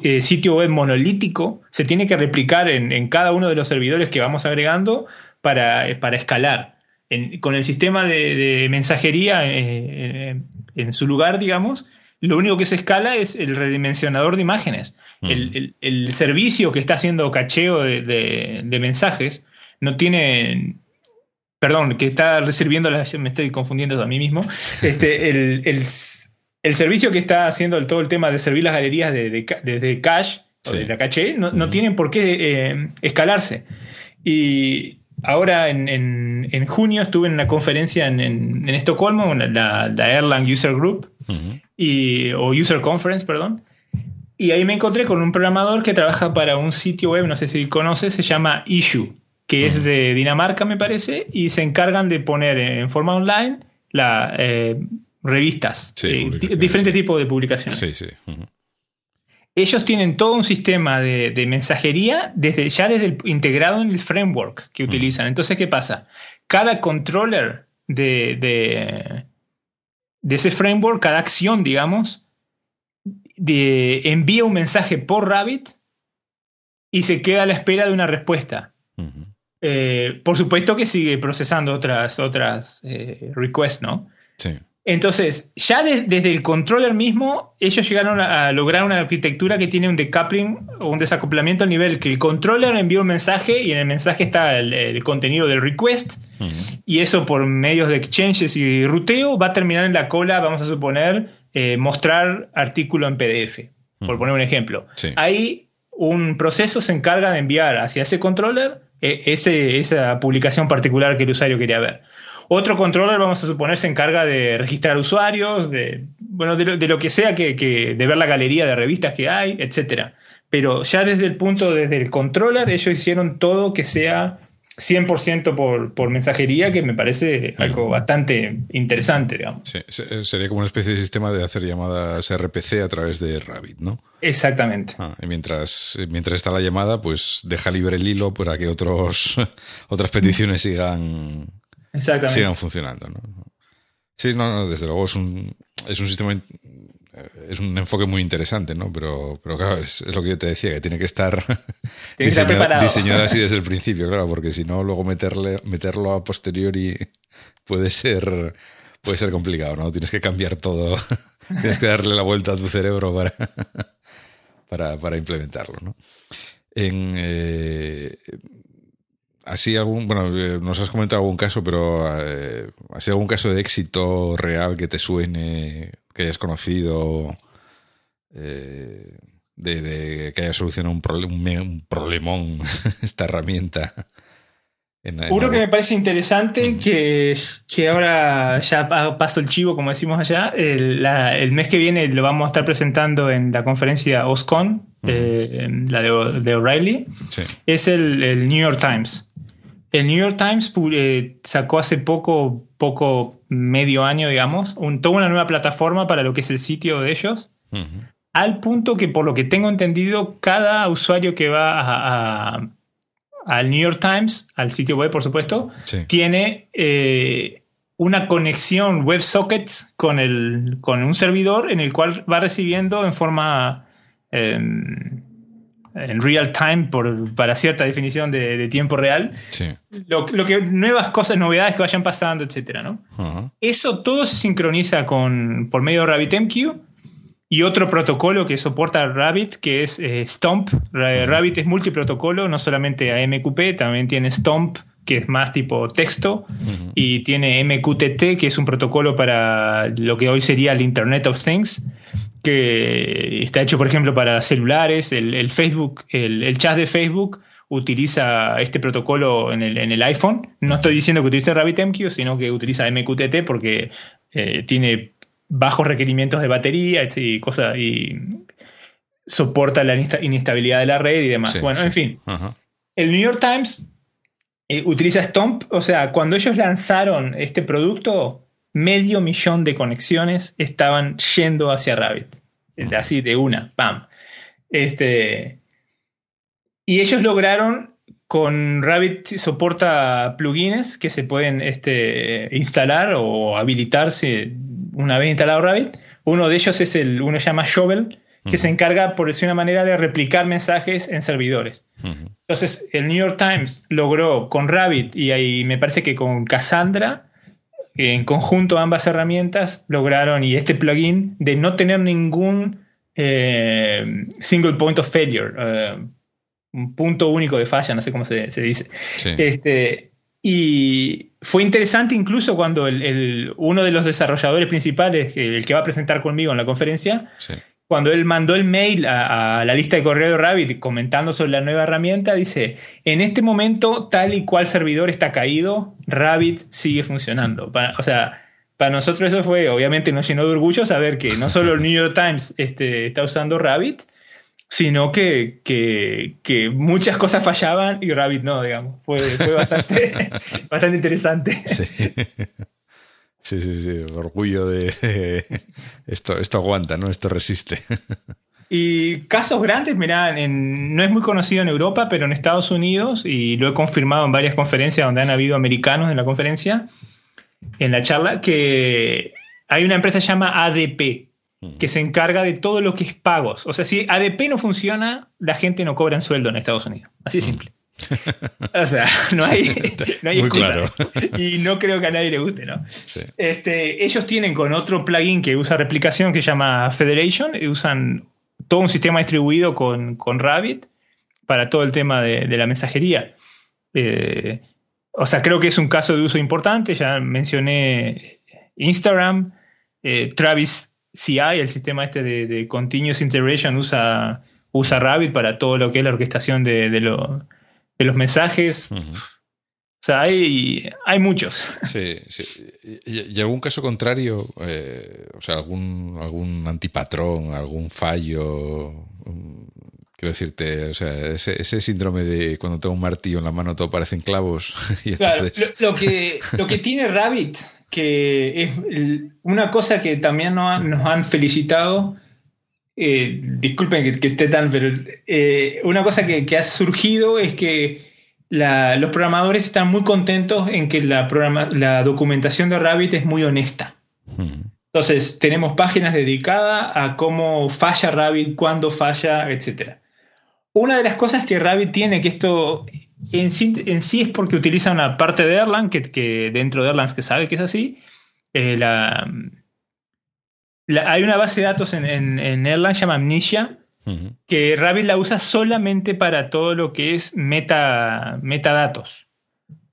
[SPEAKER 2] eh, sitio web monolítico, se tiene que replicar en, cada uno de los servidores que vamos agregando para, para escalar. con el sistema de, mensajería eh, en su lugar, digamos, lo único que se escala es el redimensionador de imágenes. Mm. El, servicio que está haciendo cacheo de, mensajes no tiene. Perdón, que está las. Me estoy confundiendo a mí mismo. Este, el, servicio que está haciendo todo el tema de servir las galerías desde cache, o de la caché, no, no tienen por qué eh, escalarse. Y ahora en, junio estuve en una conferencia en, Estocolmo, la, la Erlang User Group, y, o User Conference, perdón. Y ahí me encontré con un programador que trabaja para un sitio web, no sé si conoces, se llama Issue, que es de Dinamarca, me parece, y se encargan de poner en forma online la, eh, revistas, eh, diferentes tipos de publicaciones.
[SPEAKER 1] Sí, sí.
[SPEAKER 2] Ellos tienen todo un sistema de, mensajería desde, ya desde el, integrado en el framework que utilizan. Entonces, ¿qué pasa? Cada controller de de ese framework, cada acción, digamos, de, envía un mensaje por Rabbit y se queda a la espera de una respuesta. Eh, por supuesto que sigue procesando otras, otras eh, requests, ¿no?
[SPEAKER 1] Sí.
[SPEAKER 2] Entonces, ya desde el controller mismo, ellos llegaron a, lograr una arquitectura que tiene un decoupling o un desacoplamiento al nivel que el controller envía un mensaje y en el mensaje está el, contenido del request y eso por medios de exchanges y ruteo va a terminar en la cola, vamos a suponer, eh, mostrar artículo en PDF, por poner un ejemplo. Ahí un proceso se encarga de enviar hacia ese controller ese, esa publicación particular que el usuario quería ver. Otro controller, vamos a suponer, se encarga de registrar usuarios, de, bueno, de lo, que sea, que, de ver la galería de revistas que hay, etc. Pero ya desde el punto, desde el controller, ellos hicieron todo que sea 100% por, por mensajería, que me parece algo bastante interesante, digamos.
[SPEAKER 1] Sí, sería como una especie de sistema de hacer llamadas RPC a través de Rabbit, ¿no?
[SPEAKER 2] Exactamente.
[SPEAKER 1] Ah, y mientras, mientras está la llamada, pues deja libre el hilo para que otros, otras peticiones sigan, sigan funcionando. ¿no? Sí, no, desde luego es un, es un sistema, es un enfoque muy interesante, ¿no? Pero, pero claro, es, lo que yo te decía, que tiene que estar, diseñado, así desde el principio, claro, porque si no, luego meterle, meterlo a posteriori puede ser, puede ser complicado, ¿no? Tienes que cambiar todo, tienes que darle la vuelta a tu cerebro para, para, para implementarlo, ¿no? En, eh, Así algún, bueno, eh, nos has comentado algún caso, pero eh, ¿ha algún caso de éxito real que te suene, que hayas conocido, eh, de, que haya solucionado un, un, problemón esta herramienta?
[SPEAKER 2] Uno que me parece interesante, que, que, ahora ya paso el chivo, como decimos allá, el, mes que viene lo vamos a estar presentando en la conferencia OSCON, la de, O'Reilly, es el New York Times. El New York Times eh, sacó hace poco, poco medio año, digamos, un, toda una nueva plataforma para lo que es el sitio de ellos. Al punto que, por lo que tengo entendido, cada usuario que va al New York Times, al sitio web, por supuesto, tiene eh, una conexión WebSocket con, el, con un servidor en el cual va recibiendo en forma. Em, en real time por, para cierta definición de, tiempo real. Lo, que nuevas cosas, novedades que vayan pasando, etcétera, ¿no? Eso todo se sincroniza con por medio de RabbitMQ y otro protocolo que soporta Rabbit, que es eh, Stomp. Rabbit es multiprotocolo, no solamente a MQP, también tiene Stomp, que es más tipo texto, y tiene MQTT, que es un protocolo para lo que hoy sería el Internet of Things que está hecho, por ejemplo, para celulares. El, Facebook, el, chat de Facebook utiliza este protocolo en el, iPhone. No estoy diciendo que utilice RabbitMQ, sino que utiliza MQTT porque eh, tiene bajos requerimientos de batería y cosas y soporta la inestabilidad de la red y demás. bueno, en fin. El New York Times eh, utiliza Stomp, o sea, cuando ellos lanzaron este producto, medio millón de conexiones estaban yendo hacia Rabbit. Así de una, ¡pam! Este, y ellos lograron, con Rabbit soporta plugins que se pueden este, instalar o habilitarse una vez instalado Rabbit. Uno de ellos es el, uno se llama Shovel, que se encarga, por decir una manera, de replicar mensajes en servidores. Entonces, el New York Times logró con Rabbit y ahí me parece que con Cassandra, en conjunto ambas herramientas, lograron, y este plugin, de no tener ningún eh, single point of failure, eh, un punto único de falla, no sé cómo se, dice. Este, y fue interesante incluso cuando el, uno de los desarrolladores principales, el que va a presentar conmigo en la conferencia, cuando él mandó el mail a, la lista de correo de Rabbit comentando sobre la nueva herramienta, dice, en este momento tal y cual servidor está caído, Rabbit sigue funcionando. o sea, para nosotros eso fue, obviamente nos llenó de orgullo saber que no solo el New York Times este, está usando Rabbit, sino que, que, muchas cosas fallaban y Rabbit no, digamos. Fue, fue bastante, bastante interesante.
[SPEAKER 1] Sí. Sí, sí, sí, orgullo de esto, esto aguanta, ¿no? Esto resiste.
[SPEAKER 2] Y casos grandes, mirá, no es muy conocido en Europa, pero en Estados Unidos, y lo he confirmado en varias conferencias donde han habido americanos en la conferencia, en la charla, que hay una empresa que se llama ADP, que se encarga de todo lo que es pagos. O sea, si ADP no funciona, la gente no cobra en sueldo en Estados Unidos. Así de simple. O sea, no hay, no hay excusa. Y no creo que a nadie le guste, ¿no? Este, ellos tienen con otro plugin que usa replicación que se llama Federation, y usan todo un sistema distribuido con, con Rabbit para todo el tema de, la mensajería. Eh, o sea, creo que es un caso de uso importante. Ya mencioné Instagram, eh, Travis CI, el sistema este de, Continuous Integration, usa, usa Rabbit para todo lo que es la orquestación de, de, lo, de los mensajes. O sea, hay, hay muchos.
[SPEAKER 1] Sí, sí. ¿Y, algún caso contrario? Eh, o sea, algún, algún antipatrón, algún fallo. Mm, quiero decirte, o sea, ese, síndrome de cuando tengo un martillo en la mano todo parecen clavos.
[SPEAKER 2] claro, lo, que, lo que tiene Rabbit, que es una cosa que también nos han felicitado, eh, disculpen que, esté tan, pero eh, una cosa que, ha surgido es que los programadores están muy contentos en que la, la documentación de Rabbit es muy honesta. Entonces, tenemos páginas dedicadas a cómo falla Rabbit, cuándo falla, etc. Una de las cosas que Rabbit tiene, que esto en sí, es porque utiliza una parte de Erlang, que, dentro de Erlang que sabe que es así, eh, la, hay una base de datos en, en, Erlang llama Amnesia, que Rabbit la usa solamente para todo lo que es meta, metadatos.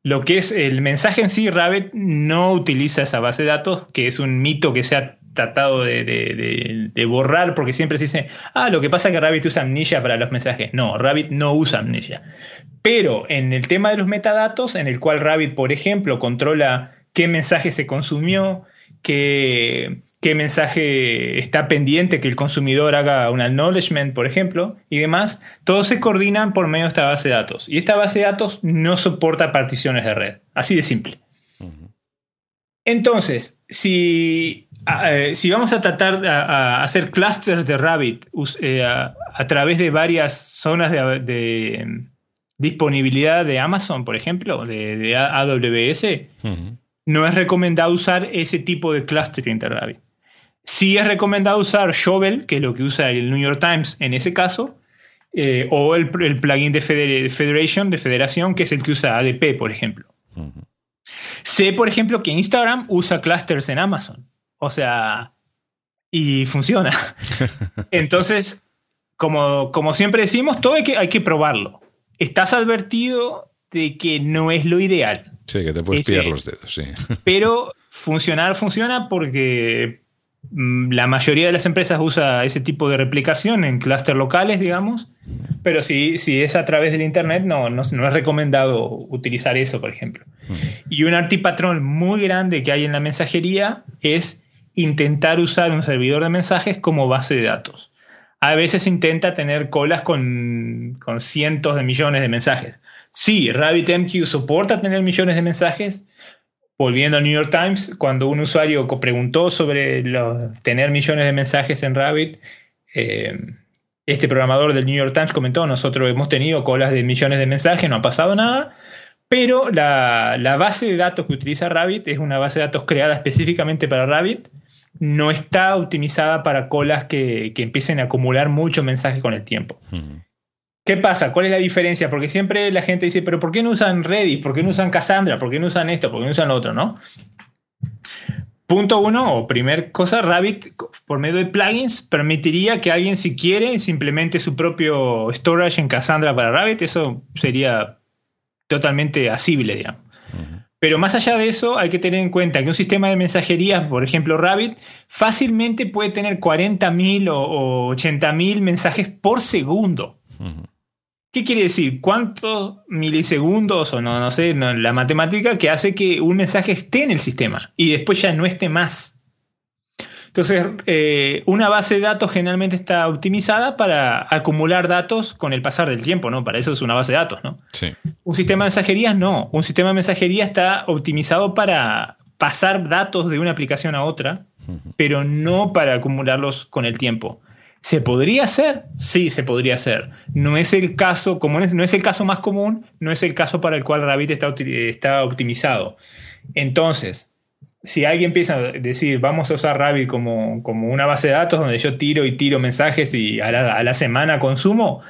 [SPEAKER 2] Lo que es el mensaje en sí, Rabbit no utiliza esa base de datos, que es un mito que se ha tratado de, borrar, porque siempre se dice, ah, lo que pasa es que Rabbit usa Amnesia para los mensajes. No, Rabbit no usa Amnesia. Pero en el tema de los metadatos, en el cual Rabbit, por ejemplo, controla qué mensaje se consumió, qué, qué mensaje está pendiente que el consumidor haga un acknowledgement, por ejemplo, y demás, todos se coordinan por medio de esta base de datos. Y esta base de datos no soporta particiones de red. Así de simple. Entonces, si, eh, si, vamos a tratar de hacer clusters de Rabbit eh, a, través de varias zonas de, em, disponibilidad de Amazon, por ejemplo, de, AWS, no es recomendado usar ese tipo de clustering de Rabbit. Sí es recomendado usar Shovel, que es lo que usa el New York Times en ese caso, eh, o el, plugin de Federation, de Federación, que es el que usa ADP, por ejemplo. Sé, por ejemplo, que Instagram usa clusters en Amazon. O sea, y funciona. Entonces, como, como siempre decimos, todo hay que, hay que probarlo. Estás advertido de que no es lo ideal.
[SPEAKER 1] Sí, que te puedes pillar los dedos, sí.
[SPEAKER 2] Pero funcionar funciona porque la mayoría de las empresas usa ese tipo de replicación en clústeres locales, digamos, pero si, si es a través del Internet, no, no, es recomendado utilizar eso, por ejemplo. Y un antipatrón muy grande que hay en la mensajería es intentar usar un servidor de mensajes como base de datos. A veces intenta tener colas con, con cientos de millones de mensajes. Sí, RabbitMQ soporta tener millones de mensajes, volviendo al New York Times, cuando un usuario preguntó sobre tener millones de mensajes en Rabbit, eh, este programador del New York Times comentó, nosotros hemos tenido colas de millones de mensajes, no ha pasado nada, pero la, base de datos que utiliza Rabbit es una base de datos creada específicamente para Rabbit, no está optimizada para colas que, empiecen a acumular muchos mensajes con el tiempo. ¿Qué pasa? ¿Cuál es la diferencia? Porque siempre la gente dice, pero ¿por qué no usan Redis? ¿Por qué no usan Cassandra? ¿Por qué no usan esto? ¿Por qué no usan lo otro? ¿no? Punto uno, o primer cosa, Rabbit por medio de plugins permitiría que alguien si quiere simplemente su propio storage en Cassandra para Rabbit, eso sería totalmente asible, digamos. Pero más allá de eso, hay que tener en cuenta que un sistema de mensajería, por ejemplo Rabbit, fácilmente puede tener 40.000 o, 80.000 mensajes por segundo. ¿Qué quiere decir? ¿Cuántos milisegundos o no, no sé, la matemática que hace que un mensaje esté en el sistema y después ya no esté más? Entonces, eh, una base de datos generalmente está optimizada para acumular datos con el pasar del tiempo, ¿no? Para eso es una base de datos, ¿no?
[SPEAKER 1] Sí.
[SPEAKER 2] Un sistema de mensajería no. Un sistema de mensajería está optimizado para pasar datos de una aplicación a otra, pero no para acumularlos con el tiempo. ¿Se podría hacer? Sí, se podría hacer. No es el caso, como no es el caso más común, no es el caso para el cual Rabbit está, está optimizado. Entonces, si alguien empieza a decir, vamos a usar Rabbit como, como una base de datos donde yo tiro y tiro mensajes y a la, semana consumo,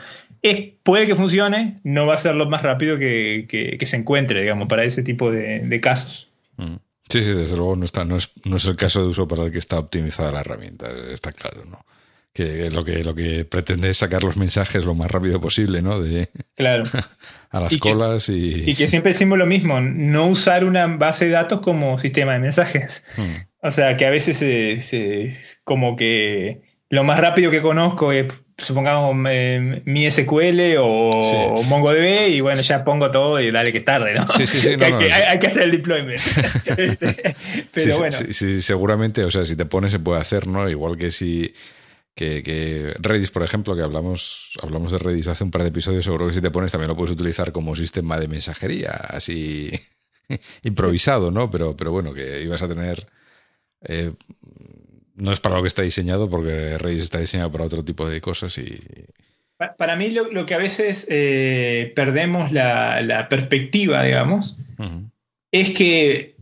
[SPEAKER 2] puede que funcione, no va a ser lo más rápido que, se encuentre, digamos, para ese tipo de, casos.
[SPEAKER 1] Mm. Sí, sí, desde luego no, está, no, es, no es el caso de uso para el que está optimizada la herramienta, está claro, ¿no? Que lo que lo que pretende es sacar los mensajes lo más rápido posible, ¿no? De
[SPEAKER 2] claro.
[SPEAKER 1] a las colas y
[SPEAKER 2] y que siempre decimos lo mismo, no usar una base de datos como sistema de mensajes. Hmm. O sea, que a veces se, como que lo más rápido que conozco es supongamos eh, mi SQL o, MongoDB y bueno, ya pongo todo y dale que es tarde, ¿no?
[SPEAKER 1] Sí, sí, sí.
[SPEAKER 2] hay, que hacer el deployment. Este, pero bueno.
[SPEAKER 1] Sí, seguramente, o sea, si te pones se puede hacer, ¿no? Igual que si que, Redis, por ejemplo, que hablamos, hablamos de Redis hace un par de episodios, seguro que si te pones también lo puedes utilizar como sistema de mensajería, así improvisado, ¿no? Pero, pero bueno, que ibas a tener... Eh, no es para lo que está diseñado, porque Redis está diseñado para otro tipo de cosas y...
[SPEAKER 2] Para mí lo, que a veces eh, perdemos la, perspectiva, digamos, es que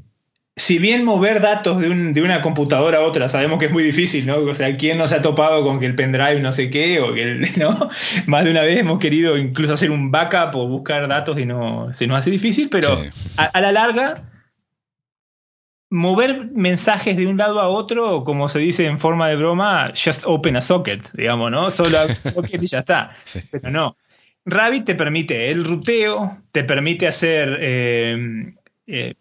[SPEAKER 2] si bien mover datos de, una computadora a otra sabemos que es muy difícil, ¿no? O sea, ¿quién no se ha topado con que el pendrive no sé qué? O que el, ¿no? Más de una vez hemos querido incluso hacer un backup o buscar datos y no se nos hace difícil, pero a, la larga, mover mensajes de un lado a otro, como se dice en forma de broma, just open a socket, digamos, ¿no? Solo a socket y ya está. Pero no. Rabbit te permite el ruteo, te permite hacer eh, eh,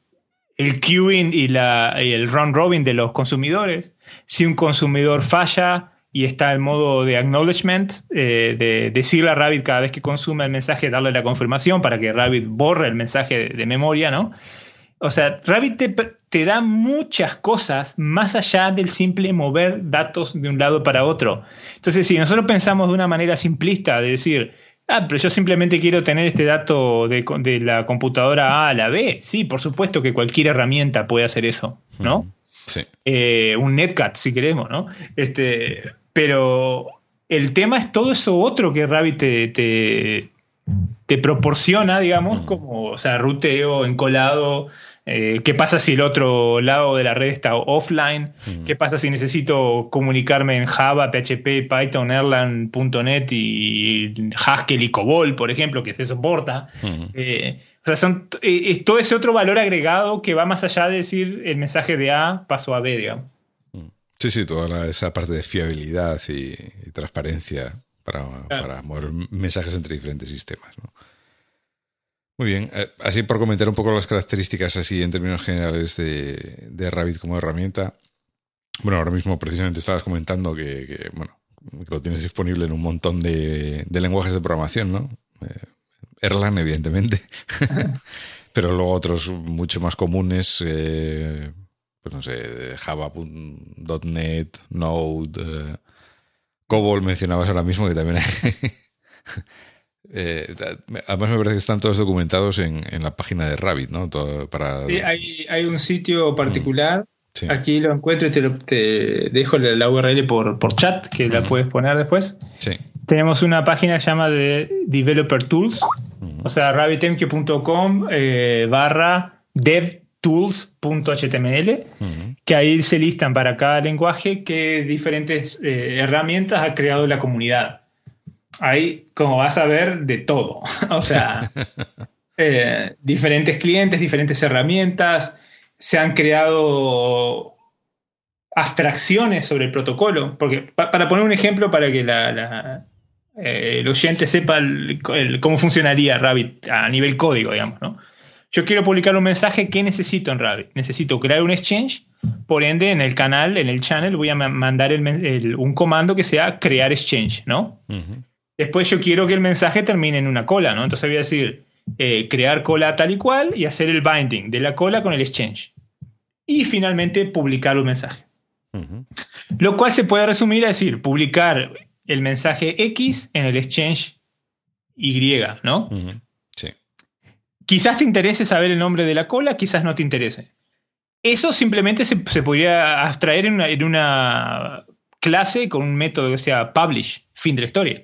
[SPEAKER 2] el queuing y, la, el round robin de los consumidores. Si un consumidor falla y está en modo de acknowledgement, eh, de decirle a Rabbit cada vez que consume el mensaje, darle la confirmación para que Rabbit borre el mensaje de, memoria, ¿no? O sea, Rabbit te, te, da muchas cosas más allá del simple mover datos de un lado para otro. Entonces, si nosotros pensamos de una manera simplista, de decir, Ah, pero yo simplemente quiero tener este dato de, la computadora A a la B. Sí, por supuesto que cualquier herramienta puede hacer eso, ¿no?
[SPEAKER 1] Sí.
[SPEAKER 2] Eh, un netcat, si queremos, ¿no? Este, pero el tema es todo eso otro que Rabbit te, te, proporciona, digamos, como, o sea, ruteo, encolado, eh, ¿Qué pasa si el otro lado de la red está offline? ¿Qué pasa si necesito comunicarme en Java, PHP, Python, Erlang, .NET y Haskell y COBOL, por ejemplo, que se soporta? Eh, o sea, son, eh, es todo ese otro valor agregado que va más allá de decir el mensaje de A pasó a B, digamos.
[SPEAKER 1] Sí, sí, toda esa parte de fiabilidad y, transparencia para, para mover mensajes entre diferentes sistemas. ¿no? Muy bien, eh, así por comentar un poco las características así en términos generales de, de Rabbit como herramienta. Bueno, ahora mismo precisamente estabas comentando que, bueno, lo tienes disponible en un montón de, lenguajes de programación, ¿no? Eh, Erlang, evidentemente. Pero luego otros mucho más comunes, eh, pues no sé, Java.net, Node, COBOL mencionabas ahora mismo, que también hay Eh, además me parece que están todos documentados en, la página de Rabbit, ¿no? para...
[SPEAKER 2] hay, un sitio particular. Mm, Aquí lo encuentro y te, dejo la, URL por, por, chat, que la puedes poner después.
[SPEAKER 1] Sí.
[SPEAKER 2] Tenemos una página llamada de Developer Tools, o sea, rabbitemq.com eh, barra devtools.html, que ahí se listan para cada lenguaje qué diferentes eh, herramientas ha creado la comunidad. Ahí, como vas a ver, de todo. o sea, eh, diferentes clientes, diferentes herramientas, se han creado abstracciones sobre el protocolo. Porque, para poner un ejemplo, para que la, eh, el oyente sepa cómo funcionaría Rabbit a nivel código, digamos, ¿no? Yo quiero publicar un mensaje, ¿qué necesito en Rabbit? Necesito crear un exchange, por ende, en el canal, en el channel, voy a mandar un comando que sea crear exchange, ¿no? Después yo quiero que el mensaje termine en una cola, ¿no? Entonces voy a decir eh, crear cola tal y cual y hacer el binding de la cola con el exchange. Y finalmente publicar un mensaje. Lo cual se puede resumir a decir, publicar el mensaje X en el exchange Y, ¿no? Quizás te interese saber el nombre de la cola, quizás no te interese. Eso simplemente se, podría abstraer en una, clase con un método que sea publish, fin de la historia.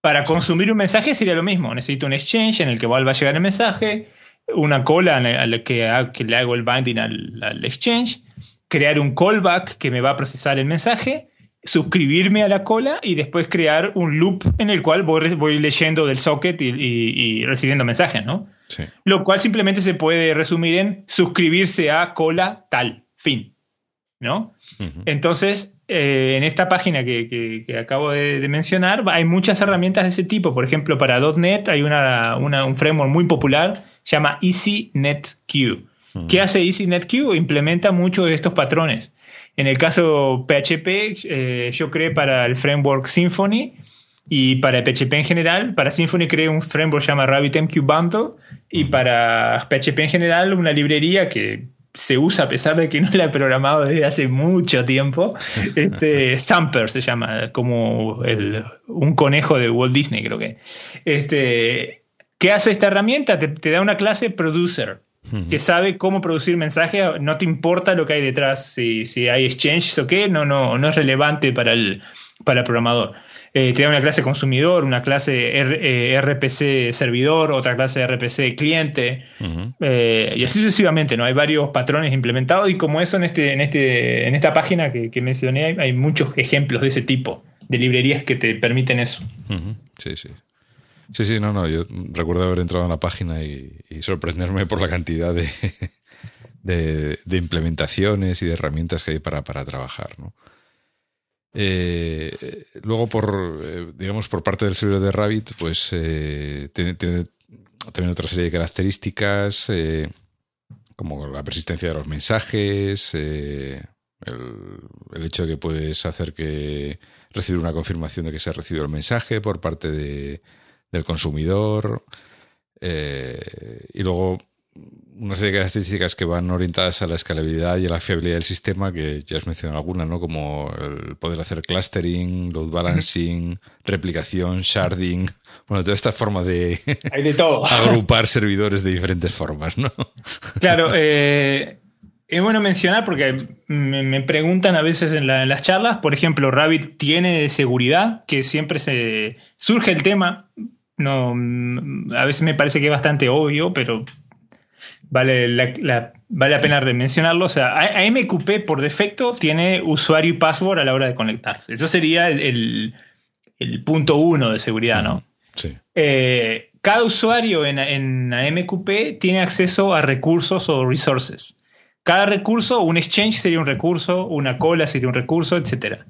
[SPEAKER 2] Para consumir un mensaje sería lo mismo. Necesito un exchange en el que va a llegar el mensaje, una cola en la que, le hago el binding al, al exchange, crear un callback que me va a procesar el mensaje suscribirme a la cola y después crear un loop en el cual voy, leyendo del socket y, recibiendo mensajes, ¿no?
[SPEAKER 1] Sí.
[SPEAKER 2] Lo cual simplemente se puede resumir en suscribirse a cola tal, fin, ¿no? Entonces, eh, en esta página que, acabo de, mencionar, hay muchas herramientas de ese tipo. Por ejemplo, para .NET hay una, un framework muy popular, se llama EasyNetQ. ¿Qué hace EasyNetQ? Implementa muchos de estos patrones. En el caso PHP, eh, yo creé para el framework Symfony y para PHP en general. Para Symfony creé un framework llamado RabbitMQ Bundle y para PHP en general una librería que se usa a pesar de que no la he programado desde hace mucho tiempo. Este, Stamper se llama, como un conejo de Walt Disney, creo que. Este, ¿Qué hace esta herramienta? te da una clase producer que sabe cómo producir mensajes, no te importa lo que hay detrás, si, si hay exchanges o qué, no, no, no es relevante para el, para el programador. Eh, te da una clase consumidor, una clase RPC eh, servidor, otra clase RPC cliente, eh, y así sucesivamente, ¿no? Hay varios patrones implementados y como eso en, este, en, este, en esta página que, mencioné hay, hay, muchos ejemplos de ese tipo, de librerías que te permiten eso.
[SPEAKER 1] Sí, sí. Sí, sí, no, no. Yo recuerdo haber entrado en la página y, sorprenderme por la cantidad de, de, implementaciones y de herramientas que hay para, para trabajar, ¿no? Eh, luego, por eh, digamos, por parte del servidor de Rabbit, pues eh, tiene, también otra serie de características, como la persistencia de los mensajes, el, hecho de que puedes hacer que recibir una confirmación de que se ha recibido el mensaje por parte de, del consumidor. Y luego una serie de características que van orientadas a la escalabilidad y a la fiabilidad del sistema, que ya has mencionado alguna, ¿no? Como el poder hacer clustering, load balancing, replicación, sharding. Bueno, toda esta forma de,
[SPEAKER 2] Hay de todo.
[SPEAKER 1] agrupar servidores de diferentes formas, ¿no?
[SPEAKER 2] Claro, eh, es bueno mencionar porque me, preguntan a veces en, en, las charlas, por ejemplo, Rabbit tiene seguridad, que siempre se surge el tema, no, a veces me parece que es bastante obvio, pero vale la, vale la pena mencionarlo. O sea, AMQP por defecto tiene usuario y password a la hora de conectarse. Eso sería el, punto uno de seguridad, ¿no?
[SPEAKER 1] Sí.
[SPEAKER 2] Eh, cada usuario en, en AMQP tiene acceso a recursos o resources. Cada recurso, un exchange sería un recurso, una cola sería un recurso, etcétera.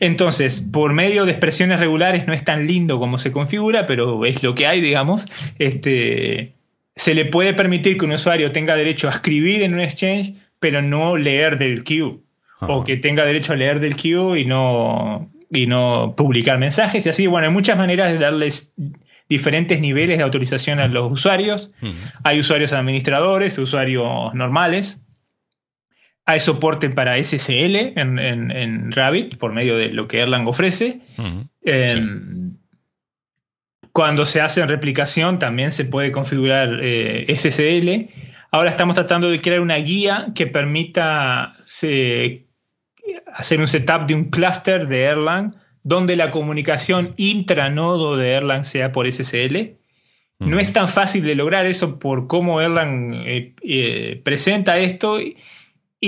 [SPEAKER 2] Entonces, por medio de expresiones regulares no es tan lindo como se configura, pero es lo que hay, digamos. Este, se le puede permitir que un usuario tenga derecho a escribir en un exchange, pero no leer del queue. O que tenga derecho a leer del queue y no, y no publicar mensajes. Y así, bueno, hay muchas maneras de darles diferentes niveles de autorización a los usuarios. Hay usuarios administradores, usuarios normales. Hay soporte para SSL en, Rabbit por medio de lo que Erlang ofrece. Em, cuando se hace en replicación también se puede configurar eh, SSL. Ahora estamos tratando de crear una guía que permita hacer un setup de un clúster de Erlang donde la comunicación intranodo de Erlang sea por SSL. No es tan fácil de lograr eso por cómo Erlang eh, eh, presenta esto y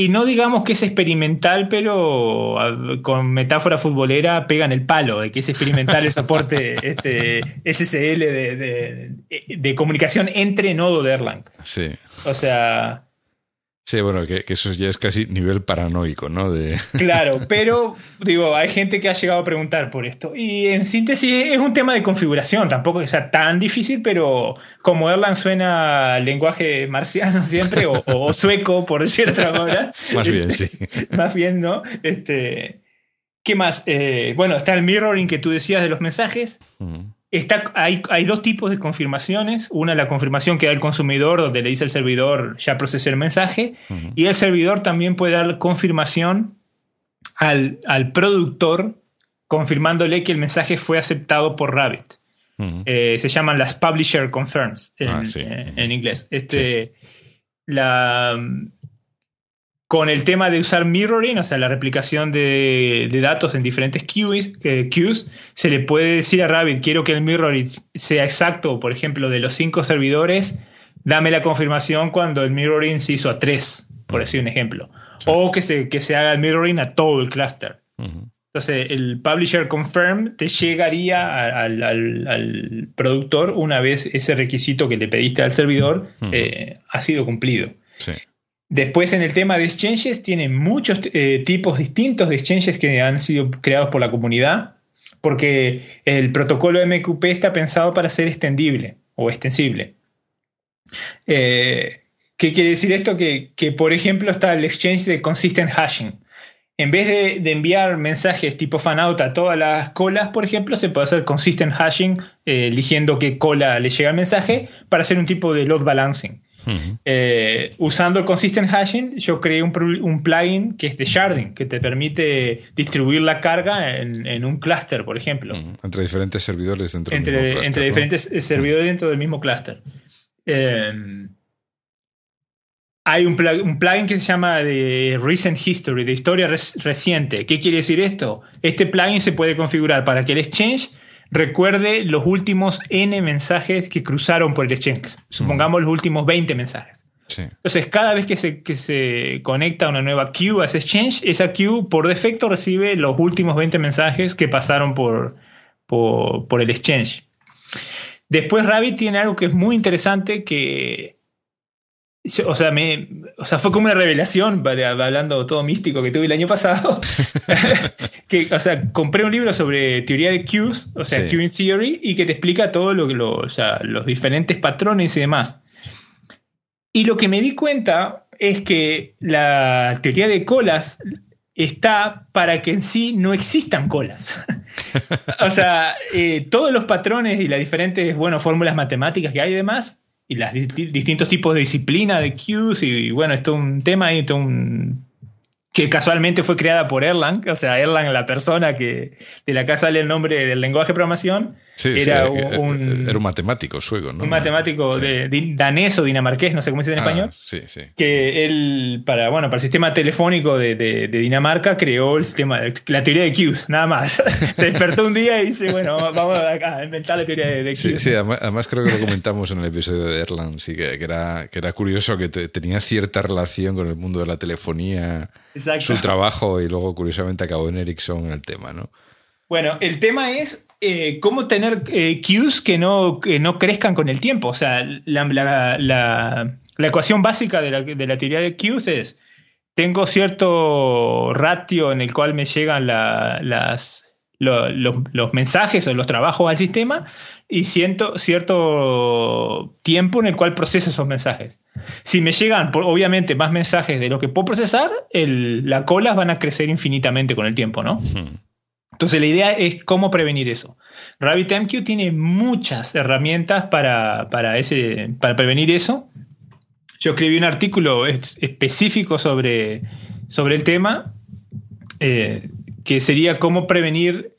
[SPEAKER 2] no digamos que es experimental, pero con metáfora futbolera pegan el palo de que es experimental el soporte este, SSL de, de, comunicación entre nodo de Erlang.
[SPEAKER 1] Sí.
[SPEAKER 2] O sea,
[SPEAKER 1] Sí, bueno, que, eso ya es casi nivel paranoico, ¿no? De...
[SPEAKER 2] Claro, pero digo, hay gente que ha llegado a preguntar por esto. Y en síntesis es un tema de configuración, tampoco que sea tan difícil, pero como Erlang suena lenguaje marciano siempre, o, sueco, por decir otra manera.
[SPEAKER 1] más bien, sí.
[SPEAKER 2] más bien, ¿no? Este, ¿Qué más? Eh, bueno, está el mirroring que tú decías de los mensajes hay, dos tipos de confirmaciones. Una, la confirmación que da el consumidor, donde le dice al servidor, ya procesé el mensaje. Y el servidor también puede dar confirmación al, productor, confirmándole que el mensaje fue aceptado por Rabbit. Eh, se llaman las Publisher Confirms en, ah, inglés. Este, la, con el tema de usar mirroring, o sea, la replicación de, datos en diferentes queues, queues, se le puede decir a Rabbit, quiero que el mirroring sea exacto, por ejemplo, de los cinco servidores, dame la confirmación cuando el mirroring se hizo a tres, por decir un ejemplo. O que se, que se haga el mirroring a todo el cluster. Entonces, el publisher confirm te llegaría al, productor una vez ese requisito que le pediste al servidor eh, ha sido cumplido. Sí. Después en el tema de exchanges, tiene muchos eh, tipos distintos de exchanges que han sido creados por la comunidad, porque el protocolo MQP está pensado para ser extendible o extensible. Eh, ¿Qué quiere decir esto? Que, por ejemplo está el exchange de consistent hashing. En vez de, enviar mensajes tipo fanout a todas las colas, por ejemplo, se puede hacer consistent hashing, eh, eligiendo qué cola le llega el mensaje, para hacer un tipo de load balancing. Eh, usando el consistent hashing, yo creé un, plugin que es de sharding, que te permite distribuir la carga en, un clúster, por ejemplo.
[SPEAKER 1] Entre diferentes servidores dentro
[SPEAKER 2] entre,
[SPEAKER 1] del mismo
[SPEAKER 2] Entre diferentes eh, servidores dentro del mismo clúster. Em, hay un, plugin que se llama de Recent History, de historia reciente. ¿Qué quiere decir esto? Este plugin se puede configurar para que el exchange recuerde los últimos N mensajes que cruzaron por el exchange. Supongamos los últimos 20 mensajes. Entonces, cada vez que se, que se conecta una nueva queue a ese exchange, esa queue por defecto recibe los últimos 20 mensajes que pasaron por, por, el exchange. Después Rabbit tiene algo que es muy interesante que o sea, me, o sea, fue como una revelación, hablando todo místico que tuve el año pasado. que, o sea, compré un libro sobre teoría de queues, o sea, queuing theory, y que te explica todo lo que o sea, los diferentes patrones y demás. Y lo que me di cuenta es que la teoría de colas está para que en sí no existan colas. o sea, eh, todos los patrones y las diferentes, bueno, fórmulas matemáticas que hay y demás y distintos tipos de disciplina de queues y, bueno, esto es un tema y esto un que casualmente fue creada por Erlang, o sea, Erlang, la persona que de la casa sale el nombre del lenguaje de programación, era, un,
[SPEAKER 1] era un matemático sueco, ¿no?
[SPEAKER 2] Un matemático de, danés o dinamarqués, no sé cómo se dice en ah, español.
[SPEAKER 1] Sí, sí.
[SPEAKER 2] Que él, para, bueno, para el sistema telefónico de, Dinamarca, creó el sistema, la teoría de queues, nada más. se despertó un día y dice, bueno, vamos acá a inventar la teoría de, queues.
[SPEAKER 1] Sí, sí además, creo que lo comentamos en el episodio de Erlang, sí, que, era, que era curioso que tenía cierta relación con el mundo de la telefonía su trabajo y luego curiosamente acabó en Ericsson el tema, ¿no?
[SPEAKER 2] Bueno, el tema es eh, cómo tener eh, queues que no, no crezcan con el tiempo. O sea, la, ecuación básica de la, teoría de queues es, tengo cierto ratio en el cual me llegan las, los mensajes o los trabajos al sistema y siento, cierto tiempo en el cual proceso esos mensajes. Si me llegan, obviamente, más mensajes de lo que puedo procesar, las colas van a crecer infinitamente con el tiempo, ¿no? Entonces la idea es cómo prevenir eso. RabbitMQ tiene muchas herramientas para, ese, para prevenir eso. Yo escribí un artículo específico sobre, sobre el tema, eh, que sería cómo prevenir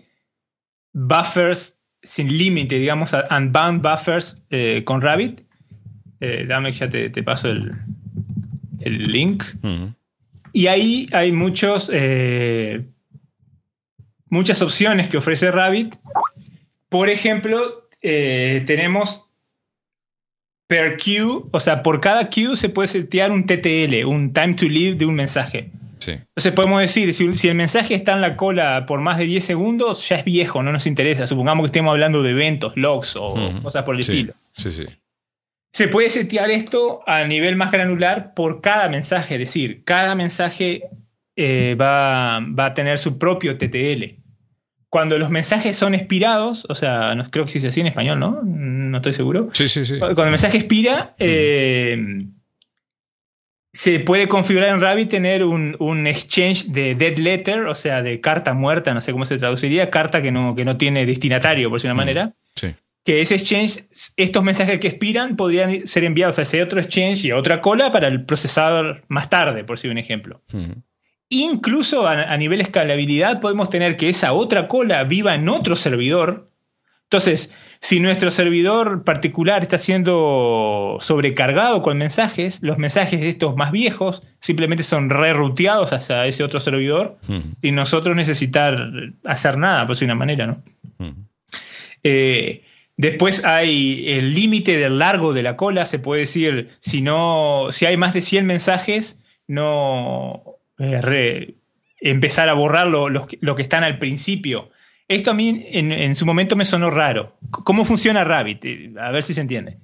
[SPEAKER 2] buffers sin límite, digamos, unbound buffers eh, con Rabbit. Eh, dame que ya te, paso el, el link. Y ahí hay muchos, eh, muchas opciones que ofrece Rabbit. Por ejemplo, tenemos per queue, o sea, por cada queue se puede setear un TTL, un time to live de un mensaje. Entonces podemos decir, si, el mensaje está en la cola por más de 10 segundos, ya es viejo, no nos interesa. Supongamos que estemos hablando de eventos, logs o cosas por el estilo.
[SPEAKER 1] Sí, sí.
[SPEAKER 2] Se puede setear esto a nivel más granular por cada mensaje, es decir, cada mensaje eh, va, a tener su propio TTL. Cuando los mensajes son expirados, o sea, no, creo que se dice así en español, ¿no? No estoy seguro.
[SPEAKER 1] Sí, sí, sí.
[SPEAKER 2] Cuando el mensaje expira, se puede configurar en Rabbit tener un, exchange de dead letter, o sea, de carta muerta, no sé cómo se traduciría, carta que no, que no tiene destinatario, por decir una manera.
[SPEAKER 1] Sí.
[SPEAKER 2] Que ese exchange, estos mensajes que expiran, podrían ser enviados a ese otro exchange y a otra cola para el procesador más tarde, por decir un ejemplo. Incluso a, nivel escalabilidad podemos tener que esa otra cola viva en otro servidor. Entonces, si nuestro servidor particular está siendo sobrecargado con mensajes, los mensajes de estos más viejos simplemente son reruteados hacia ese otro servidor sin nosotros necesitar hacer nada, por de una manera, ¿no? Eh, después hay el límite del largo de la cola, se puede decir, si, no, si hay más de 100 mensajes, no eh, empezar a borrar lo que están al principio esto a mí en, su momento me sonó raro. ¿Cómo funciona Rabbit? Eh, a ver si se entiende.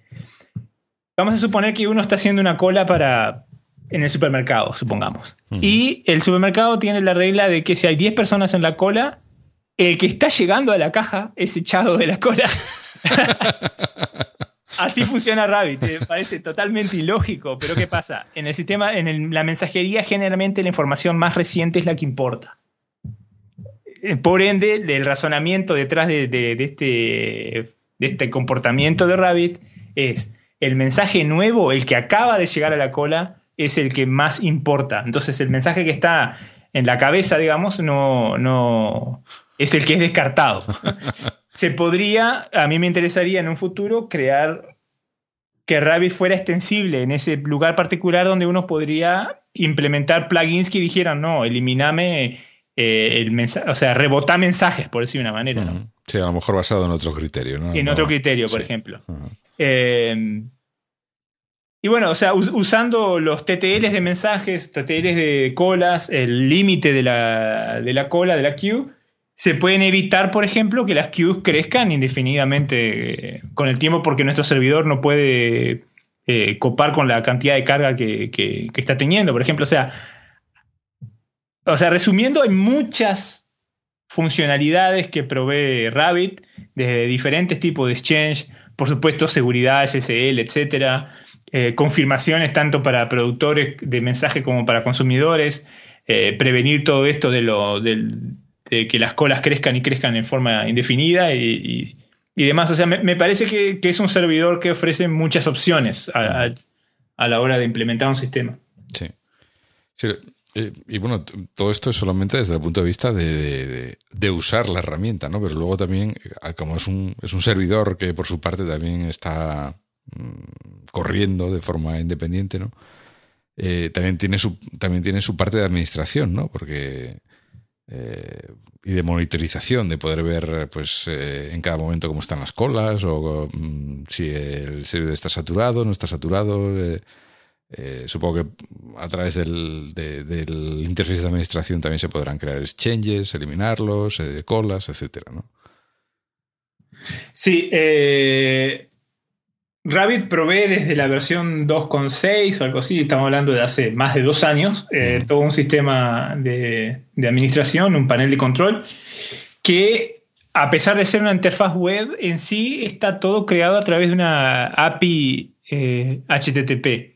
[SPEAKER 2] Vamos a suponer que uno está haciendo una cola para en el supermercado, supongamos. Y el supermercado tiene la regla de que si hay 10 personas en la cola, el que está llegando a la caja es echado de la cola. Así funciona Rabbit, eh, parece totalmente ilógico, pero ¿qué pasa? En el sistema, en la mensajería, generalmente la información más reciente es la que importa. Por ende, el razonamiento detrás de, este, de este comportamiento de Rabbit es el mensaje nuevo, el que acaba de llegar a la cola, es el que más importa. Entonces, el mensaje que está en la cabeza, digamos, no, no es el que es descartado. Se podría, a mí me interesaría en un futuro crear que Rabbit fuera extensible en ese lugar particular donde uno podría implementar plugins que dijeran, no, elimíname eh, el mensaje, o sea, rebota mensajes, por decir una manera, ¿no?
[SPEAKER 1] Sí, a lo mejor basado en otro criterio, ¿no?
[SPEAKER 2] En otro criterio, por ejemplo. Eh, y bueno, o sea, usando los TTLs de mensajes, TTLs de colas, el límite de la, de la cola, de la queue, se pueden evitar, por ejemplo, que las queues crezcan indefinidamente eh, con el tiempo porque nuestro servidor no puede copar con la cantidad de carga que, que, está teniendo. Por ejemplo, o sea, o sea, resumiendo, hay muchas funcionalidades que provee Rabbit, desde diferentes tipos de exchange, por supuesto, seguridad, SSL, etcétera, eh, confirmaciones tanto para productores de mensaje como para consumidores, eh, prevenir todo esto de, lo, de, que las colas crezcan y crezcan en forma indefinida y, demás. O sea, me, parece que, es un servidor que ofrece muchas opciones a, a la hora de implementar un sistema.
[SPEAKER 1] Sí. sí eh, y, bueno, todo esto es solamente desde el punto de vista de, usar la herramienta, ¿no? Pero luego también, eh, como es un, es un servidor que por su parte también está mm, corriendo de forma independiente, ¿no? Eh, también, tiene su, también tiene su parte de administración, ¿no? Porque. y de monitorización, de poder ver pues en cada momento cómo están las colas o mm, si el servidor está saturado, no está saturado. Eh, supongo que a través del, del interfaz de administración también se podrán crear exchanges, eliminarlos, eh, colas, etcétera, ¿no?
[SPEAKER 2] Sí, eh, Rabbit provee desde la versión 2.6 o algo así, estamos hablando de hace más de dos años, todo un sistema de, administración, un panel de control, que a pesar de ser una interfaz web, en sí está todo creado a través de una API HTTP.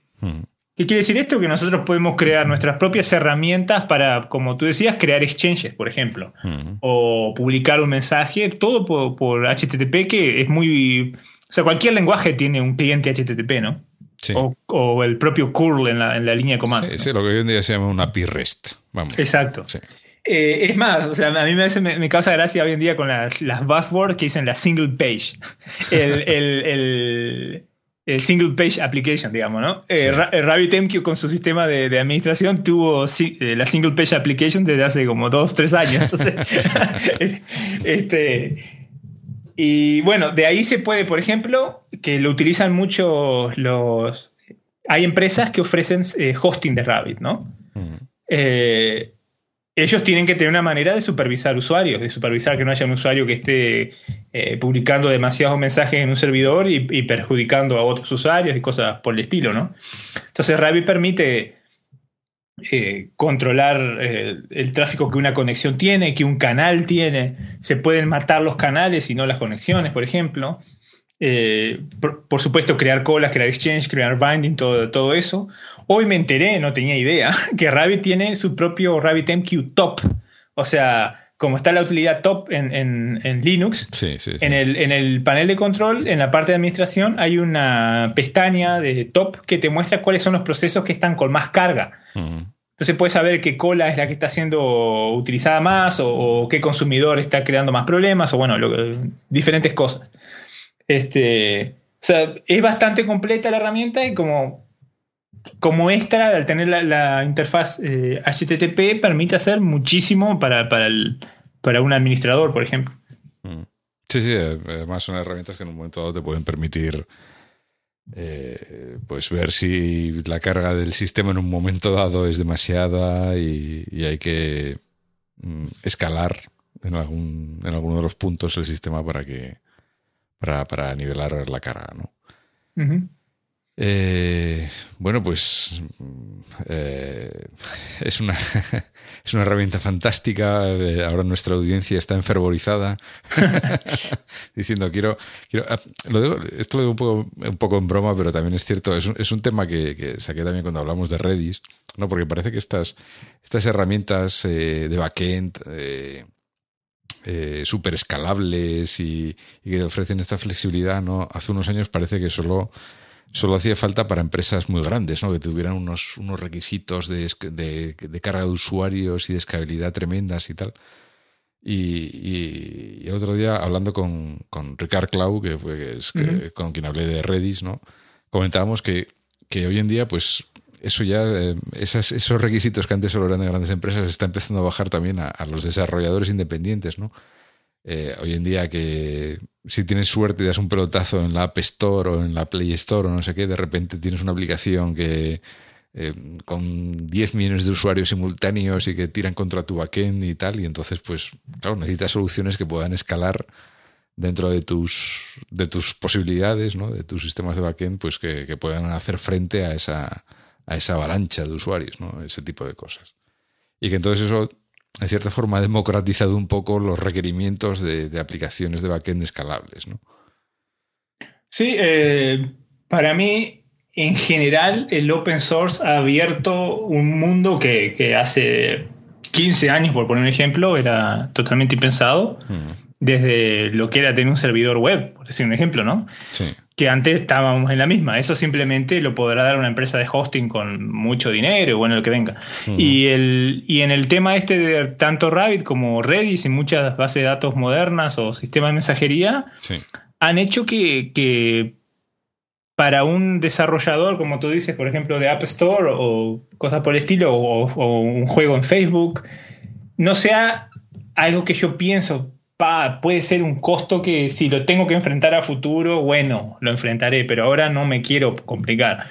[SPEAKER 2] ¿Qué quiere decir esto? Que nosotros podemos crear nuestras propias herramientas para, como tú decías, crear exchanges, por ejemplo, o publicar un mensaje, todo por, HTTP, que es muy... O sea, cualquier lenguaje tiene un cliente HTTP, ¿no? Sí. O, el propio curl en la, línea de comando.
[SPEAKER 1] Sí, sí, lo que hoy en día se llama una API REST. Vamos.
[SPEAKER 2] Exacto. Eh, es más, o sea, a mí me, me, causa gracia hoy en día con las, las buzzwords que dicen la single page. El, el, el, single page application, digamos, ¿no? Eh, RabbitMQ con su sistema de, de administración tuvo eh, la single page application desde hace como dos, tres años. Entonces, este, y bueno, de ahí se puede, por ejemplo, que lo utilizan mucho los... Hay empresas que ofrecen hosting de Rabbit, ¿no? Eh, ellos tienen que tener una manera de supervisar usuarios, de supervisar que no haya un usuario que esté eh, publicando demasiados mensajes en un servidor y, perjudicando a otros usuarios y cosas por el estilo, ¿no? Entonces Rabbit permite eh, controlar el tráfico que una conexión tiene, que un canal tiene. Se pueden matar los canales y no las conexiones, por ejemplo. Eh, por, supuesto, crear colas, crear exchange, crear binding, todo, todo eso. Hoy me enteré, no tenía idea, que Rabbit tiene su propio RabbitMQ Top. O sea, como está la utilidad top en, Linux, En, el, en, el, panel de control, en la parte de administración, hay una pestaña de top que te muestra cuáles son los procesos que están con más carga. Entonces puedes saber qué cola es la que está siendo utilizada más o, qué consumidor está creando más problemas o bueno, diferentes cosas. Este, o sea, es bastante completa la herramienta y como, como extra, al tener la, interfaz HTTP, eh, permite hacer muchísimo para, para, el, para un administrador, por ejemplo.
[SPEAKER 1] Mm. Sí, sí, además son herramientas que en un momento dado te pueden permitir eh, pues ver si la carga del sistema en un momento dado es demasiada y, hay que mm, escalar en, algún, en alguno de los puntos el sistema para que, para, nivelar la cara, ¿no? Eh, bueno, pues eh, es, una, es una herramienta fantástica. Eh, ahora nuestra audiencia está enfervorizada diciendo quiero... quiero ah, esto lo digo un poco, un poco en broma, pero también es cierto. Es un, es un tema que, que, saqué también cuando hablamos de Redis, ¿no? porque parece que estas, estas herramientas de backend eh, súper escalables y, que ofrecen esta flexibilidad, ¿no? Hace unos años parece que solo, solo hacía falta para empresas muy grandes, ¿no? Que tuvieran unos, unos requisitos de, de, carga de usuarios y de escalabilidad tremendas y tal. Y, y, otro día, hablando con, con Ricard Clau, que fue es, con quien hablé de Redis, ¿no? Comentábamos que, que hoy en día, pues, eso ya, eh, esos requisitos que antes solo eran de grandes empresas, está empezando a bajar también a, los desarrolladores independientes, ¿no? Eh, hoy en día que si tienes suerte y das un pelotazo en la App Store o en la Play Store o no sé qué, de repente tienes una aplicación que eh, con 10 millones de usuarios simultáneos y que tiran contra tu backend y tal, y entonces pues claro, necesitas soluciones que puedan escalar dentro de tus, de tus posibilidades, ¿no? de tus sistemas de backend, pues que puedan hacer frente a esa, a esa avalancha de usuarios, ¿no? ese tipo de cosas. Y que entonces eso, en cierta forma, ha democratizado un poco los requerimientos de, aplicaciones de backend escalables. ¿no?
[SPEAKER 2] Sí, eh, para mí, en general, el open source ha abierto un mundo que, hace 15 años, por poner un ejemplo, era totalmente impensado. Mm. Desde lo que era tener un servidor web, por decir un ejemplo, ¿no? Sí que antes estábamos en la misma. Eso simplemente lo podrá dar una empresa de hosting con mucho dinero, bueno, lo que venga. y, el, y en el tema este de tanto Rabbit como Redis y muchas bases de datos modernas o sistemas de mensajería, han hecho que, que, para un desarrollador, como tú dices, por ejemplo, de App Store o cosas por el estilo, o un juego en Facebook, no sea algo que yo pienso, puede ser un costo que si lo tengo que enfrentar a futuro, bueno, lo enfrentaré, pero ahora no me quiero complicar.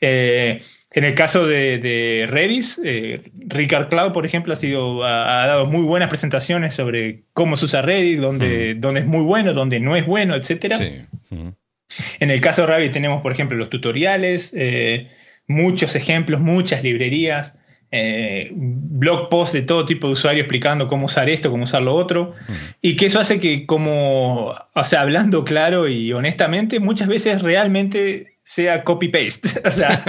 [SPEAKER 2] Eh, en el caso de, Redis, eh, Ricard Cloud, por ejemplo, ha, sido, ha, dado muy buenas presentaciones sobre cómo se usa Redis, dónde, mm. es muy bueno, dónde no es bueno, etc. En el caso de Rabbit tenemos, por ejemplo, los tutoriales, eh, muchos ejemplos, muchas librerías eh, blog posts de todo tipo de usuarios explicando cómo usar esto, cómo usar lo otro. Y que eso hace que como, o sea, hablando claro y honestamente, muchas veces realmente sea copy-paste. o sea,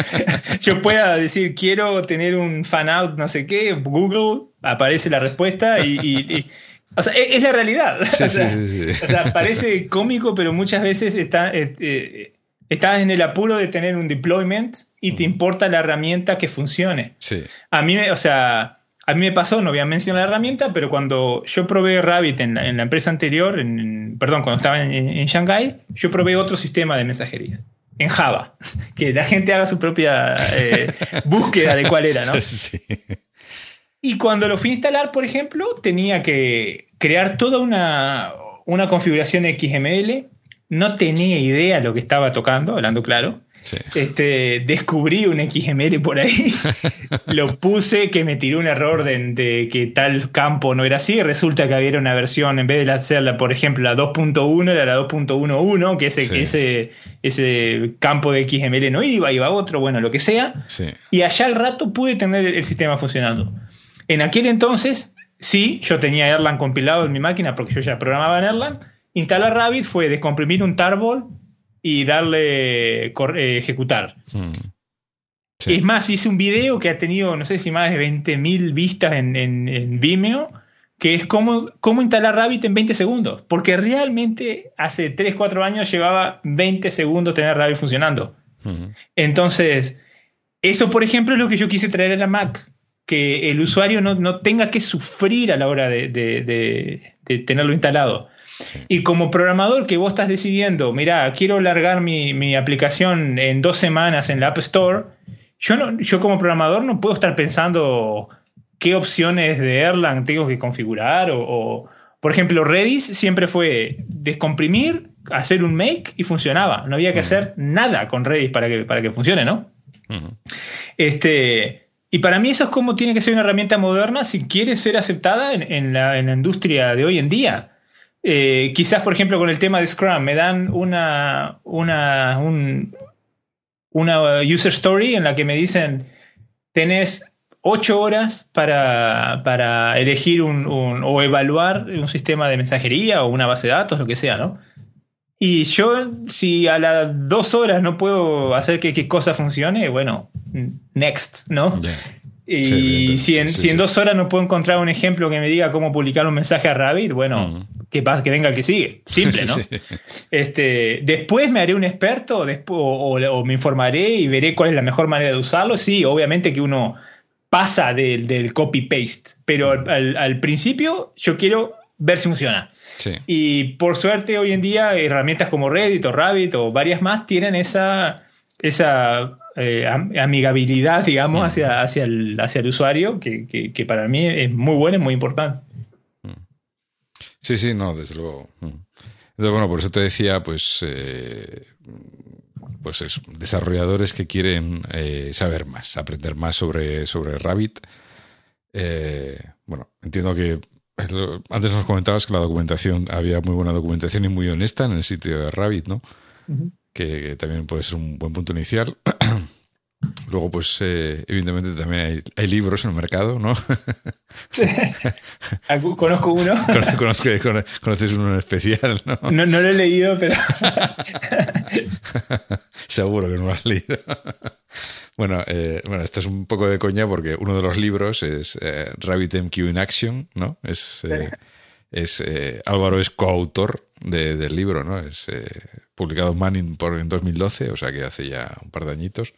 [SPEAKER 2] yo pueda decir, quiero tener un fan out, no sé qué, Google, aparece la respuesta y... o sea, es, la realidad. o, sea, parece cómico, pero muchas veces está, eh, eh, estás en el apuro de tener un deployment y te importa la herramienta que funcione. Sí. A mí, o sea, a mí me pasó, no voy a mencionar la herramienta, pero cuando yo probé Rabbit en la, empresa anterior, en, perdón, cuando estaba en, en, Shanghai, yo probé otro sistema de mensajería en Java. Que la gente haga su propia eh, búsqueda de cuál era, ¿no? Sí. Y cuando lo fui a instalar, por ejemplo, tenía que crear toda una, una configuración XML. No tenía idea lo que estaba tocando, hablando claro. Este, descubrí un XML por ahí, lo puse, que me tiró un error de, que tal campo no era así. Resulta que había una versión, en vez de hacerla, por ejemplo, la 2.1, era la 2.11, que ese, ese, ese campo de XML no iba, iba otro, bueno, lo que sea. Y allá al rato pude tener el sistema funcionando. En aquel entonces, sí, yo tenía Erlang compilado en mi máquina porque yo ya programaba en Erlang. Instalar Rabbit fue descomprimir un tarball y darle eh, ejecutar. Hmm. Es más, hice un video que ha tenido, no sé si más de 20.000 vistas en, Vimeo, que es cómo, cómo instalar Rabbit en 20 segundos. Porque realmente hace 3, 4 años llevaba 20 segundos tener Rabbit funcionando. Hmm. Entonces, eso, por ejemplo, es lo que yo quise traer a la Mac. Que el usuario no, tenga que sufrir a la hora de tenerlo instalado. Y como programador que vos estás decidiendo, mira, quiero largar mi, aplicación en dos semanas en la App Store, yo, no, yo como programador no puedo estar pensando qué opciones de Erlang tengo que configurar o, por ejemplo, Redis siempre fue descomprimir, hacer un make y funcionaba. No había que hacer nada con Redis para que, para que funcione, ¿no? Este, y para mí eso es como tiene que ser una herramienta moderna si quiere ser aceptada en, la, en la, industria de hoy en día. Eh, quizás, por ejemplo, con el tema de Scrum, me dan una, una, una user story en la que me dicen, tenés ocho horas para, para elegir un, o evaluar un sistema de mensajería o una base de datos, lo que sea, ¿no? Y yo, si a las dos horas no puedo hacer que qué cosa funcione, bueno, next, ¿no? Y si, en, dos horas no puedo encontrar un ejemplo que me diga cómo publicar un mensaje a Rabbit, bueno, que pasa que venga el que sigue. Simple, ¿no? este, después me haré un experto o, me informaré y veré cuál es la mejor manera de usarlo. Sí, obviamente que uno pasa del, copy-paste, pero al, principio yo quiero ver si funciona. Y por suerte hoy en día herramientas como Reddit o Rabbit o varias más tienen esa, esa eh, amigabilidad, digamos, hacia, hacia, el, hacia el usuario, que, que, para mí es muy buena, y muy importante.
[SPEAKER 1] Sí, sí, no, desde luego. Entonces, bueno, por eso te decía, pues, eh, pues eso, desarrolladores que quieren eh, saber más, aprender más sobre, sobre Rabbit. bueno, entiendo que antes nos comentabas que la documentación, había muy buena documentación y muy honesta en el sitio de Rabbit, ¿no? que, también puede ser un buen punto inicial. Luego, pues, eh, evidentemente también hay, libros en el mercado, ¿no?
[SPEAKER 2] Conozco uno.
[SPEAKER 1] conoces uno en especial, ¿no?
[SPEAKER 2] ¿no? lo he leído, pero.
[SPEAKER 1] Seguro que no lo has leído. bueno, eh, bueno, esto es un poco de coña porque uno de los libros es eh, Rabbit MQ in Action, ¿no? Es, es Álvaro es coautor del libro, ¿no? Es publicado Manning por, en 2012, o sea que hace ya un par de añitos.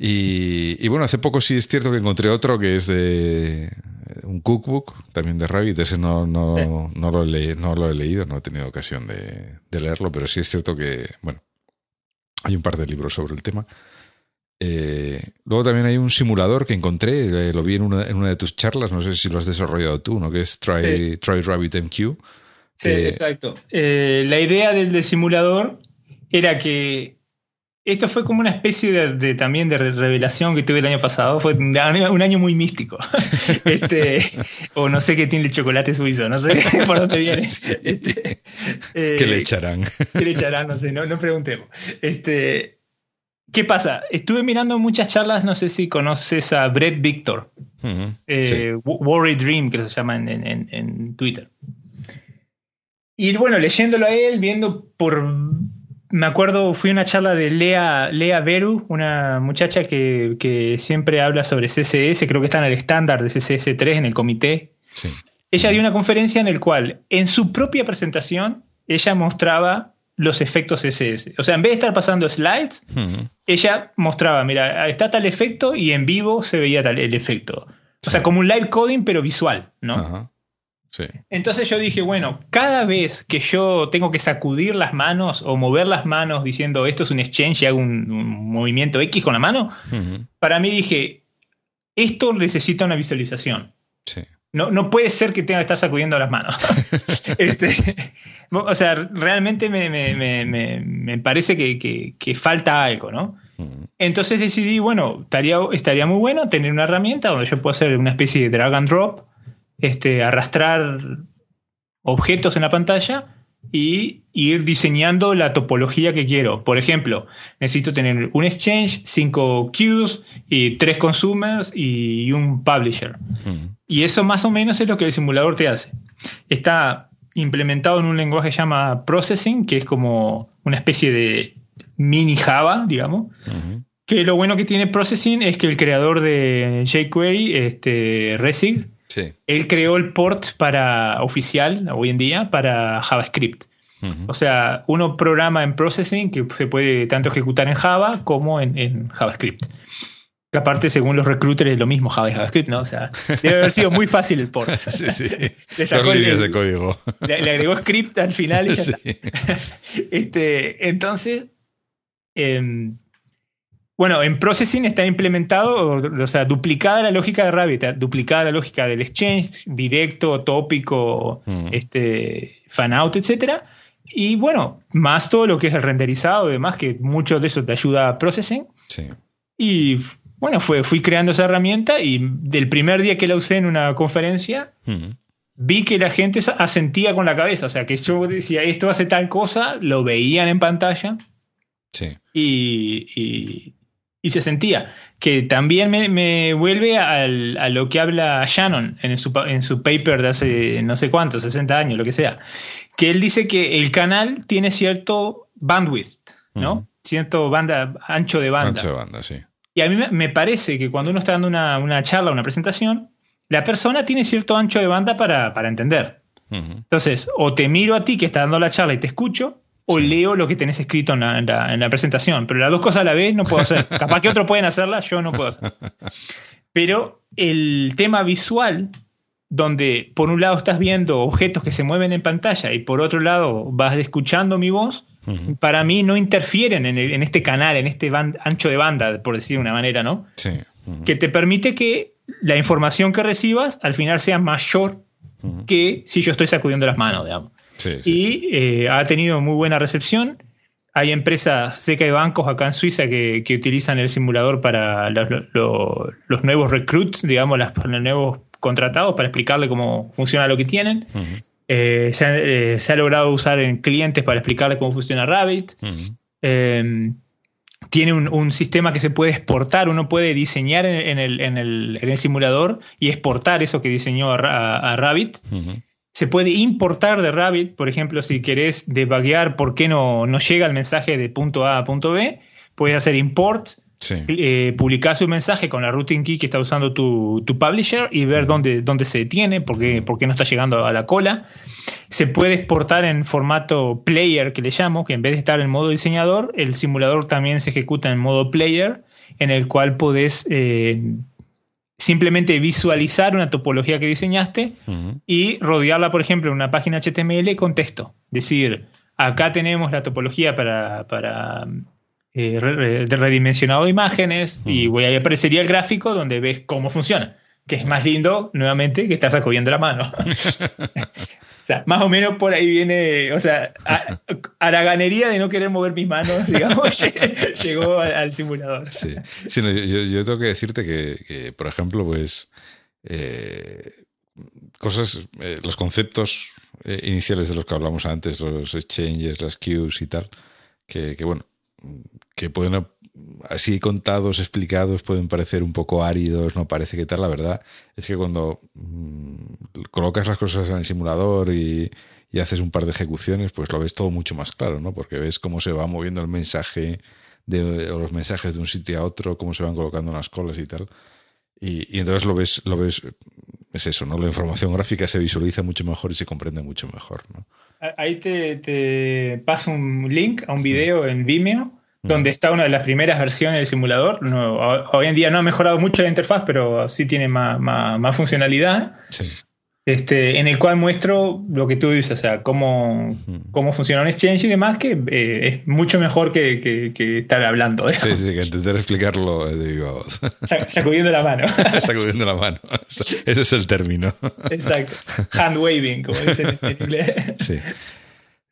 [SPEAKER 1] Y, bueno, hace poco sí es cierto que encontré otro que es de un cookbook, también de Rabbit. Ese no, no, no, lo, he no lo he leído, no he tenido ocasión de, leerlo, pero sí es cierto que, bueno, hay un par de libros sobre el tema. Eh, luego también hay un simulador que encontré, eh, lo vi en una, en una, de tus charlas, no sé si lo has desarrollado tú, ¿no? Que es Try, Try Rabbit MQ.
[SPEAKER 2] Sí, exacto. Eh, la idea del, simulador era que esto fue como una especie de, también de revelación que tuve el año pasado. Fue un año, muy místico. este, o no sé qué tiene el chocolate suizo, no sé por dónde viene. Este,
[SPEAKER 1] ¿Qué le echarán?
[SPEAKER 2] ¿Qué le echarán? No sé, no, no preguntemos. Este, ¿Qué pasa? Estuve mirando muchas charlas, no sé si conoces a Brett Victor. Eh, Worry Dream, que se llama en Twitter. Y bueno, leyéndolo a él, viendo por. Me acuerdo, fui a una charla de Lea, Lea Beru, una muchacha que, siempre habla sobre CSS, creo que está en el estándar de CSS3 en el comité. Ella dio una conferencia en la cual, en su propia presentación, ella mostraba los efectos CSS. O sea, en vez de estar pasando slides, ella mostraba, mira, está tal efecto y en vivo se veía tal el efecto. O sea, como un live coding, pero visual, ¿no?
[SPEAKER 1] Ajá. Sí.
[SPEAKER 2] Entonces yo dije, bueno, cada vez que yo tengo que sacudir las manos o mover las manos diciendo esto es un exchange y hago un, un movimiento X con la mano,
[SPEAKER 1] Ujú.
[SPEAKER 2] para mí dije, esto necesita una visualización.
[SPEAKER 1] Sí.
[SPEAKER 2] No, no puede ser que tenga que estar sacudiendo las manos. Este, o sea, realmente me, me- me- me- parece que, que- que falta algo, ¿no? Entonces decidí, bueno, estaría, estaría muy bueno tener una herramienta donde yo pueda hacer una especie de drag and drop, este, arrastrar objetos en la pantalla y ir diseñando la topología que quiero. Por ejemplo, necesito tener un exchange, cinco queues y tres consumers y un publisher.
[SPEAKER 1] Ujú.
[SPEAKER 2] Y eso más o menos es lo que el simulador te hace. Está implementado en un lenguaje que se llama Processing, que es como una especie de mini Java, digamos.
[SPEAKER 1] Ujú.
[SPEAKER 2] Que lo bueno que tiene Processing es que el creador de jQuery, este, Resig,
[SPEAKER 1] Sí.
[SPEAKER 2] él creó el port para oficial hoy en día para JavaScript. O sea, uno programa en Processing que se puede tanto ejecutar en Java como en, en JavaScript. Que aparte, según los recruiters, es lo mismo Java y JavaScript, ¿no? O sea, debe haber sido muy fácil el port.
[SPEAKER 1] Sí, sí.
[SPEAKER 2] Le sacó
[SPEAKER 1] líneas de código.
[SPEAKER 2] Le, le agregó script al final y ya
[SPEAKER 1] Sí.
[SPEAKER 2] está. Este, entonces, em, bueno, en Processing está implementado, o, o sea, duplicada la lógica de Rabbit, eh, duplicada la lógica del exchange, directo, tópico,
[SPEAKER 1] Mm.
[SPEAKER 2] este, fan out, etc. Y bueno, más todo lo que es el renderizado y demás, que mucho de eso te ayuda a Processing.
[SPEAKER 1] Sí.
[SPEAKER 2] Y bueno, fue, fui creando esa herramienta y del primer día que la usé en una conferencia,
[SPEAKER 1] Ujú.
[SPEAKER 2] vi que la gente asentía con la cabeza. O sea, que yo decía, esto hace tal cosa, lo veían en pantalla
[SPEAKER 1] Sí.
[SPEAKER 2] y, y- y se sentía. Que también me, me vuelve al- a lo que habla Shannon en su, en su paper de hace no sé cuánto, 60 años, lo que sea. Que él dice que el canal tiene cierto bandwidth, ¿no? Cierto banda, ancho de banda.
[SPEAKER 1] Ancho de banda, sí.
[SPEAKER 2] Y a mí me- parece que cuando uno está dando una, una charla, una presentación, la persona tiene cierto ancho de banda para, para entender. Entonces, o te miro a ti que estás dando la charla y te escucho, o leo lo que tenés escrito en la, en la- en la presentación. Pero las dos cosas a la vez no puedo hacer. Capaz que otros pueden hacerla, yo no puedo hacer. Pero el tema visual, donde por un lado estás viendo objetos que se mueven en pantalla y por otro lado vas escuchando mi voz, para mí no interfieren en, el- en este canal, en este ancho de banda, por decir de una manera, ¿no?
[SPEAKER 1] Sí.
[SPEAKER 2] Que te permite que la información que recibas al final sea mayor que si yo estoy sacudiendo las manos, digamos.
[SPEAKER 1] Sí, sí.
[SPEAKER 2] Y eh, ha tenido muy buena recepción. Hay empresas, sé que hay bancos acá en Suiza que, que utilizan el simulador para los, lo- los nuevos recruits, digamos, las- los nuevos contratados, para explicarle cómo funciona lo que tienen. Eh, se, ha, eh, se ha logrado usar en clientes para explicarle cómo funciona Rabbit. Tiene un, un sistema que se puede exportar. Uno puede diseñar en, en el, en el- en el simulador y exportar eso que diseñó a, Ra- a Rabbit. Se puede importar de Rabbit, por ejemplo, si querés debuguear por qué no, no llega el mensaje de punto A a punto B, puedes hacer import,
[SPEAKER 1] Sí.
[SPEAKER 2] eh, publicar su mensaje con la routing key que está usando tu, tu publisher y ver dónde, dónde se detiene, por qué, por qué no está llegando a la cola. Se puede exportar en formato player, que le llamo, que en vez de estar en modo diseñador, el simulador también se ejecuta en modo player, en el cual podés eh, simplemente visualizar una topología que diseñaste y rodearla, por ejemplo, en una página HTML con texto. Decir, acá tenemos la topología para, para eh, de redimensionado de imágenes y voy ahí aparecería el gráfico donde ves cómo funciona. Que es más lindo, nuevamente, que estar sacudiendo la mano. o sea, más o menos por ahí viene, o sea, a, a la ganería de no querer mover mis manos, digamos, llegó al, al simulador.
[SPEAKER 1] Sí, Sí, no, yo, tengo que decirte que, que, por ejemplo, pues eh, cosas, eh, los conceptos eh, iniciales de los que hablamos antes, los exchanges, las queues y tal, que, que, bueno, que pueden así contados, explicados, pueden parecer un poco áridos, no parece que tal, la verdad es que cuando mm, colocas las cosas en el simulador y, y haces un par de ejecuciones, pues lo ves todo mucho más claro, ¿no? Porque ves cómo se va moviendo el mensaje de o los mensajes de un sitio a otro, cómo se van colocando las colas y tal. Y, y entonces lo ves, lo ves, es eso, ¿no? La información gráfica se visualiza mucho mejor y se comprende mucho mejor, ¿no?
[SPEAKER 2] Ahí te, te paso un link a un video en Vimeo donde está una de las primeras versiones del simulador. No, hoy en día no ha mejorado mucho la interfaz, pero sí tiene más, más, funcionalidad. Este, en el cual muestro lo que tú dices, o sea, cómo, cómo funciona un exchange y demás, que eh, es mucho mejor que, estar hablando.
[SPEAKER 1] Sí, sí, que intentar explicarlo, eh, digo.
[SPEAKER 2] Sacudiendo la mano.
[SPEAKER 1] Sacudiendo la mano. Ese es el término.
[SPEAKER 2] Exacto. Hand waving, como dicen en inglés.
[SPEAKER 1] Sí.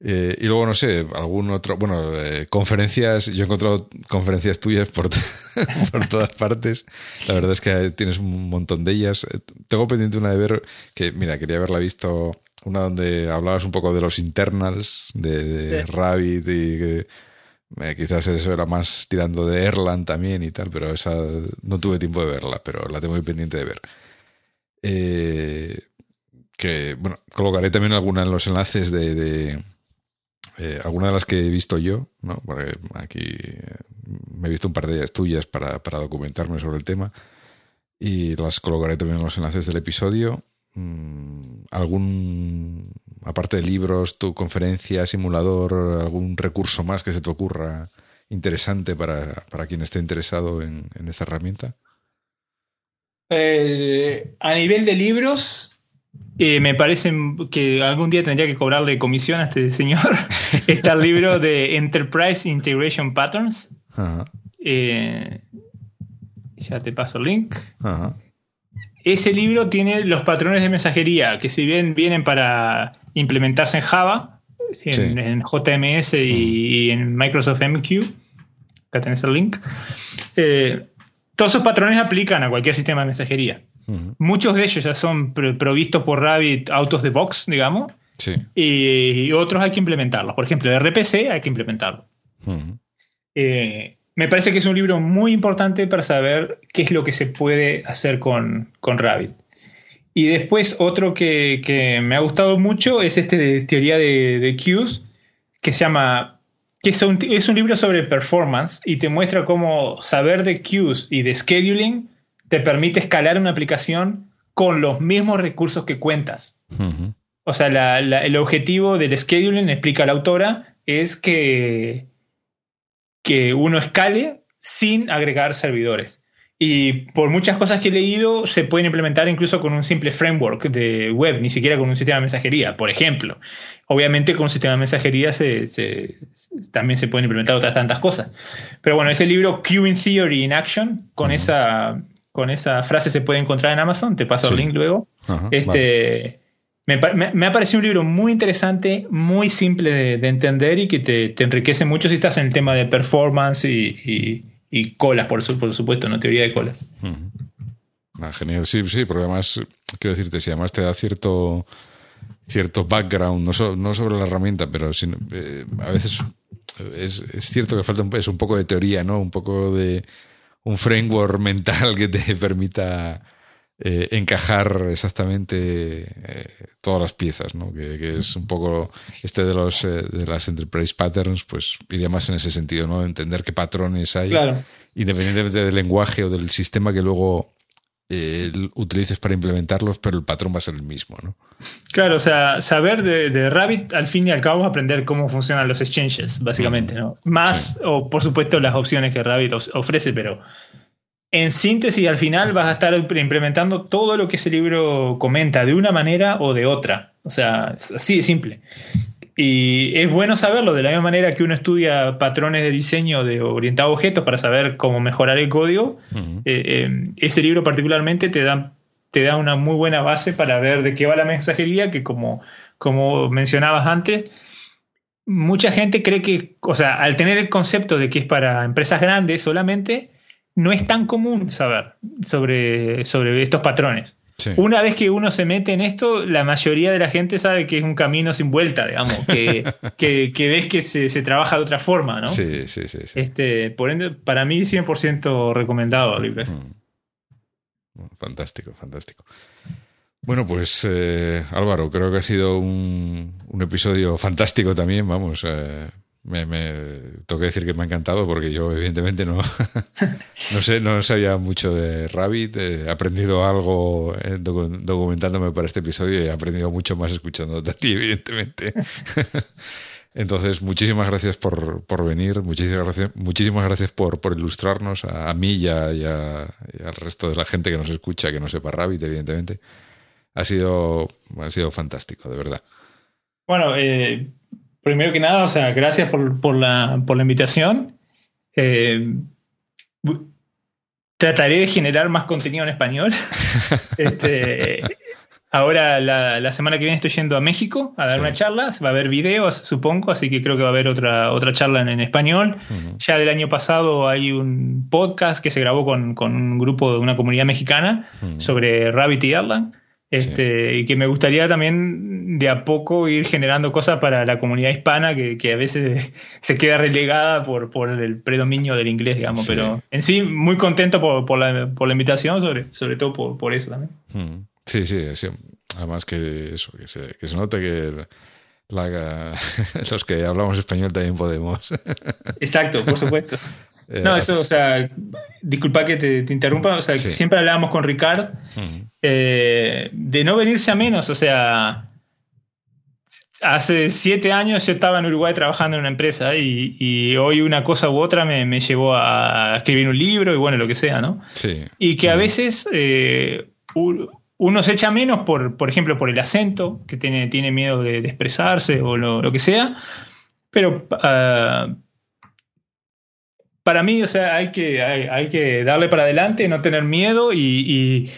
[SPEAKER 1] Eh, y luego, no sé, algún otro, bueno, eh, conferencias, yo he encontrado conferencias tuyas por, por todas partes. La verdad es que tienes un montón de ellas. Eh, tengo pendiente una de ver, que mira, quería haberla visto, una donde hablabas un poco de los internals, de, Rabbit y que quizás eso era más tirando de Erland también y tal, pero esa no tuve tiempo de verla, pero la tengo muy pendiente de ver. que, bueno, colocaré también algunas en los enlaces de eh, algunas de las que he visto yo, ¿no? Porque aquí eh, me he visto un par de ellas tuyas para, documentarme sobre el tema y las colocaré también en los enlaces del episodio. Mm, ¿Algún, aparte de libros, tu conferencia, simulador, algún recurso más que se te ocurra interesante para, quien esté interesado en, esta herramienta?
[SPEAKER 2] Eh, a nivel de libros, eh, me parece que algún día tendría que cobrarle comisión a este señor. Está el libro de Enterprise Integration Patterns. Eh, ya te paso el link. Ese libro tiene los patrones de mensajería que si bien vienen para implementarse en Java, en, JMS y, en Microsoft MQ, acá tenés el link, eh, todos esos patrones aplican a cualquier sistema de mensajería. Muchos de ellos ya son provistos por Rabbit out of the box, digamos. Y, otros hay que implementarlos. Por ejemplo, de RPC hay que implementarlo. Eh, me parece que es un libro muy importante para saber qué es lo que se puede hacer con, con Rabbit. Y después otro que, me ha gustado mucho es este de teoría de, de queues, que se llama, que es un, es un libro sobre performance y te muestra cómo saber de queues y de scheduling te permite escalar una aplicación con los mismos recursos que cuentas. O sea, el objetivo del scheduling, explica la autora, es que, que uno escale sin agregar servidores. Y por muchas cosas que he leído, se pueden implementar incluso con un simple framework de web, ni siquiera con un sistema de mensajería, por ejemplo. Obviamente con un sistema de mensajería se, también se pueden implementar otras tantas cosas. Pero bueno, ese libro Queuing Theory in Action, con esa con esa frase se puede encontrar en Amazon, te paso el link luego. este, me, ha parecido un libro muy interesante, muy simple de, entender y que te, enriquece mucho si estás en el tema de performance y, colas, por, supuesto, no teoría de colas.
[SPEAKER 1] Ah, genial, sí, sí, porque además, quiero decirte, si además te da cierto, cierto background, no, sobre la herramienta, pero eh, a veces es, cierto que falta es un poco de teoría, ¿no? Un poco de un framework mental que te permita eh, encajar exactamente eh, todas las piezas, ¿no? Que, es un poco este de los eh, de las enterprise patterns, pues iría más en ese sentido, ¿no? Entender qué patrones hay, independientemente del lenguaje o del sistema que luego eh, utilices para implementarlos, pero el patrón va a ser el mismo, ¿no?
[SPEAKER 2] Claro, o sea, saber de, Rabbit al fin y al cabo es aprender cómo funcionan los exchanges, básicamente, ¿no? Más, o por supuesto, las opciones que Rabbit ofrece, pero en síntesis, al final vas a estar implementando todo lo que ese libro comenta de una manera o de otra. O sea, así de simple. Y es bueno saberlo, de la misma manera que uno estudia patrones de diseño de orientado a objetos para saber cómo mejorar el código. Eh, eh, ese libro particularmente te da, te da una muy buena base para ver de qué va la mensajería, que como, como mencionabas antes, mucha gente cree que, o sea, al tener el concepto de que es para empresas grandes solamente, no es tan común saber sobre, sobre estos patrones. Una vez que uno se mete en esto, la mayoría de la gente sabe que es un camino sin vuelta, digamos, que, que, ves que se, trabaja de otra forma, ¿no?
[SPEAKER 1] Sí, sí, sí.
[SPEAKER 2] Este, por ende, para mí 100% recomendado, Libres.
[SPEAKER 1] Mm. Fantástico, fantástico. Bueno, pues eh, Álvaro, creo que ha sido un, un episodio fantástico también, vamos. Eh, me, me tengo decir que me ha encantado porque yo evidentemente no, no sé, no sabía mucho de Rabbit, he aprendido algo eh, documentándome para este episodio y he aprendido mucho más escuchándote a ti, evidentemente. Entonces, muchísimas gracias por, venir, muchísimas gracias, muchísimas gracias por, por ilustrarnos a, mí y, al resto de la gente que nos escucha, que no sepa Rabbit, evidentemente. Ha sido, ha sido fantástico, de verdad.
[SPEAKER 2] Bueno, eh, primero que nada, o sea, gracias por, la, por la invitación. Eh, trataré de generar más contenido en español. este, ahora, la, semana que viene estoy yendo a México a dar una charla. Va a haber videos, supongo, así que creo que va a haber otra, otra charla en, español. Ya del año pasado hay un podcast que se grabó con, un grupo de una comunidad mexicana sobre Rabbit y Erlang. Este, Y que me gustaría también de a poco ir generando cosas para la comunidad hispana que, que a veces se queda relegada por, por el predominio del inglés, digamos. Pero en sí, muy contento por, por, la, por la, invitación, sobre, sobre todo por, por eso también.
[SPEAKER 1] Mm. Sí, sí, sí. Además que eso, que se, que se note que la, los que hablamos español también podemos.
[SPEAKER 2] Exacto, por supuesto. Eh, no, eso, o sea, disculpa que te, interrumpa, o sea, siempre hablábamos con Ricard eh, de no venirse a menos, o sea, hace siete años yo estaba en Uruguay trabajando en una empresa y, hoy una cosa u otra me, llevó a escribir un libro y bueno, lo que sea, ¿no?
[SPEAKER 1] Sí.
[SPEAKER 2] Y que a veces eh, uno se echa menos, por, por ejemplo, por el acento, que tiene, tiene miedo de, expresarse o lo, que sea, pero... Ah, para mí, o sea, hay que, hay, que darle para adelante, no tener miedo y,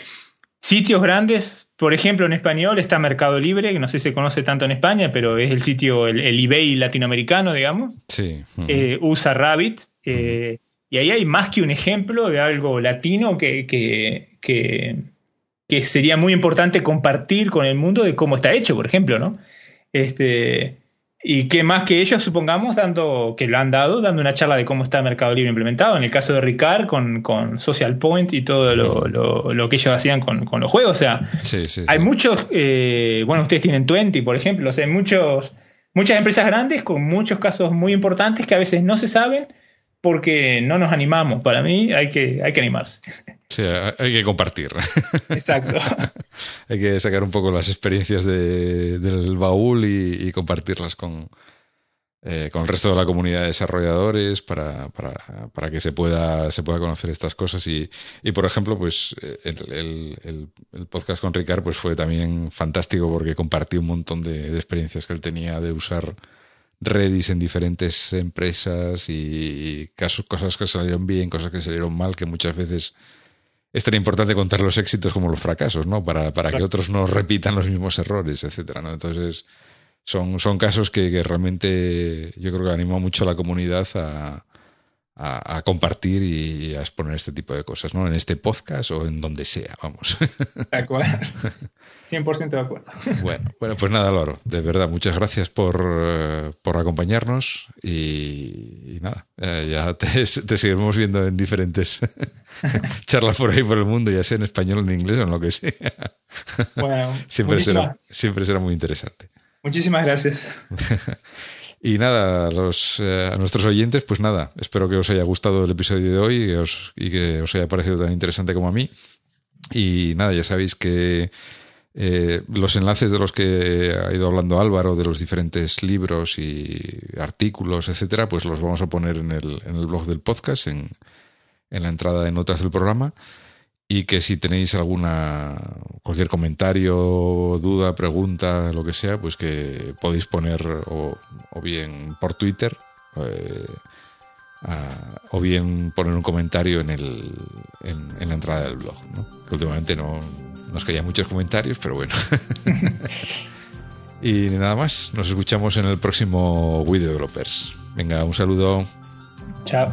[SPEAKER 2] sitios grandes, por ejemplo, en español está Mercado Libre, que no sé si se conoce tanto en España, pero es el sitio, el, eBay latinoamericano, digamos.
[SPEAKER 1] Sí.
[SPEAKER 2] Eh, usa Rabbit. Eh, y ahí hay más que un ejemplo de algo latino que, que, que, sería muy importante compartir con el mundo de cómo está hecho, por ejemplo, ¿no? Este, y qué más que ellos, supongamos, dando, que lo han dado, dando una charla de cómo está Mercado Libre implementado. En el caso de Ricard, con, con Social Point y todo lo, lo, que ellos hacían con, con, los juegos. O sea, hay muchos, eh, bueno, ustedes tienen 20, por ejemplo. O sea, hay muchos, muchas empresas grandes con muchos casos muy importantes que a veces no se saben porque no nos animamos. Para mí hay que, hay que animarse.
[SPEAKER 1] Sí, hay que compartir.
[SPEAKER 2] Exacto.
[SPEAKER 1] hay que sacar un poco las experiencias del baúl y, compartirlas con, eh, con el resto de la comunidad de desarrolladores para, para, que se pueda, se pueda conocer estas cosas. Y, y por ejemplo, pues el, el, podcast con Ricard pues fue también fantástico porque compartí un montón de, de experiencias que él tenía de usar Redis en diferentes empresas y, casos, cosas que salieron bien, cosas que salieron mal, que muchas veces es tan importante contar los éxitos como los fracasos, ¿no? Para, para que otros no repitan los mismos errores, etcétera, ¿no? Entonces, son, son casos que, que realmente yo creo que anima mucho a la comunidad a, a, compartir y a exponer este tipo de cosas, ¿no? En este podcast o en donde sea, vamos.
[SPEAKER 2] De acuerdo. 100% de acuerdo.
[SPEAKER 1] Bueno, bueno, pues nada, Loro, de verdad, muchas gracias por, eh, por acompañarnos y, nada, eh, ya te, seguiremos viendo en diferentes charlas por ahí por el mundo, ya sea en español, en inglés o en lo que sea.
[SPEAKER 2] Bueno,
[SPEAKER 1] siempre, será, siempre será muy interesante.
[SPEAKER 2] Muchísimas gracias.
[SPEAKER 1] Y nada, a, los, eh, a nuestros oyentes, pues nada, espero que os haya gustado el episodio de hoy y, os, y que os haya parecido tan interesante como a mí. Y nada, ya sabéis que eh, los enlaces de los que ha ido hablando Álvaro, de los diferentes libros y artículos, etcétera, pues los vamos a poner en el, en el blog del podcast, en, en la entrada de notas del programa y que si tenéis alguna cualquier comentario, duda, pregunta, lo que sea, pues que podéis poner o, bien por Twitter eh, o bien poner un comentario en, el, en, la entrada del blog. ¿no? Últimamente no, no es que haya muchos comentarios, pero bueno. y nada más, nos escuchamos en el próximo Video Developers. Venga, un saludo.
[SPEAKER 2] Chao.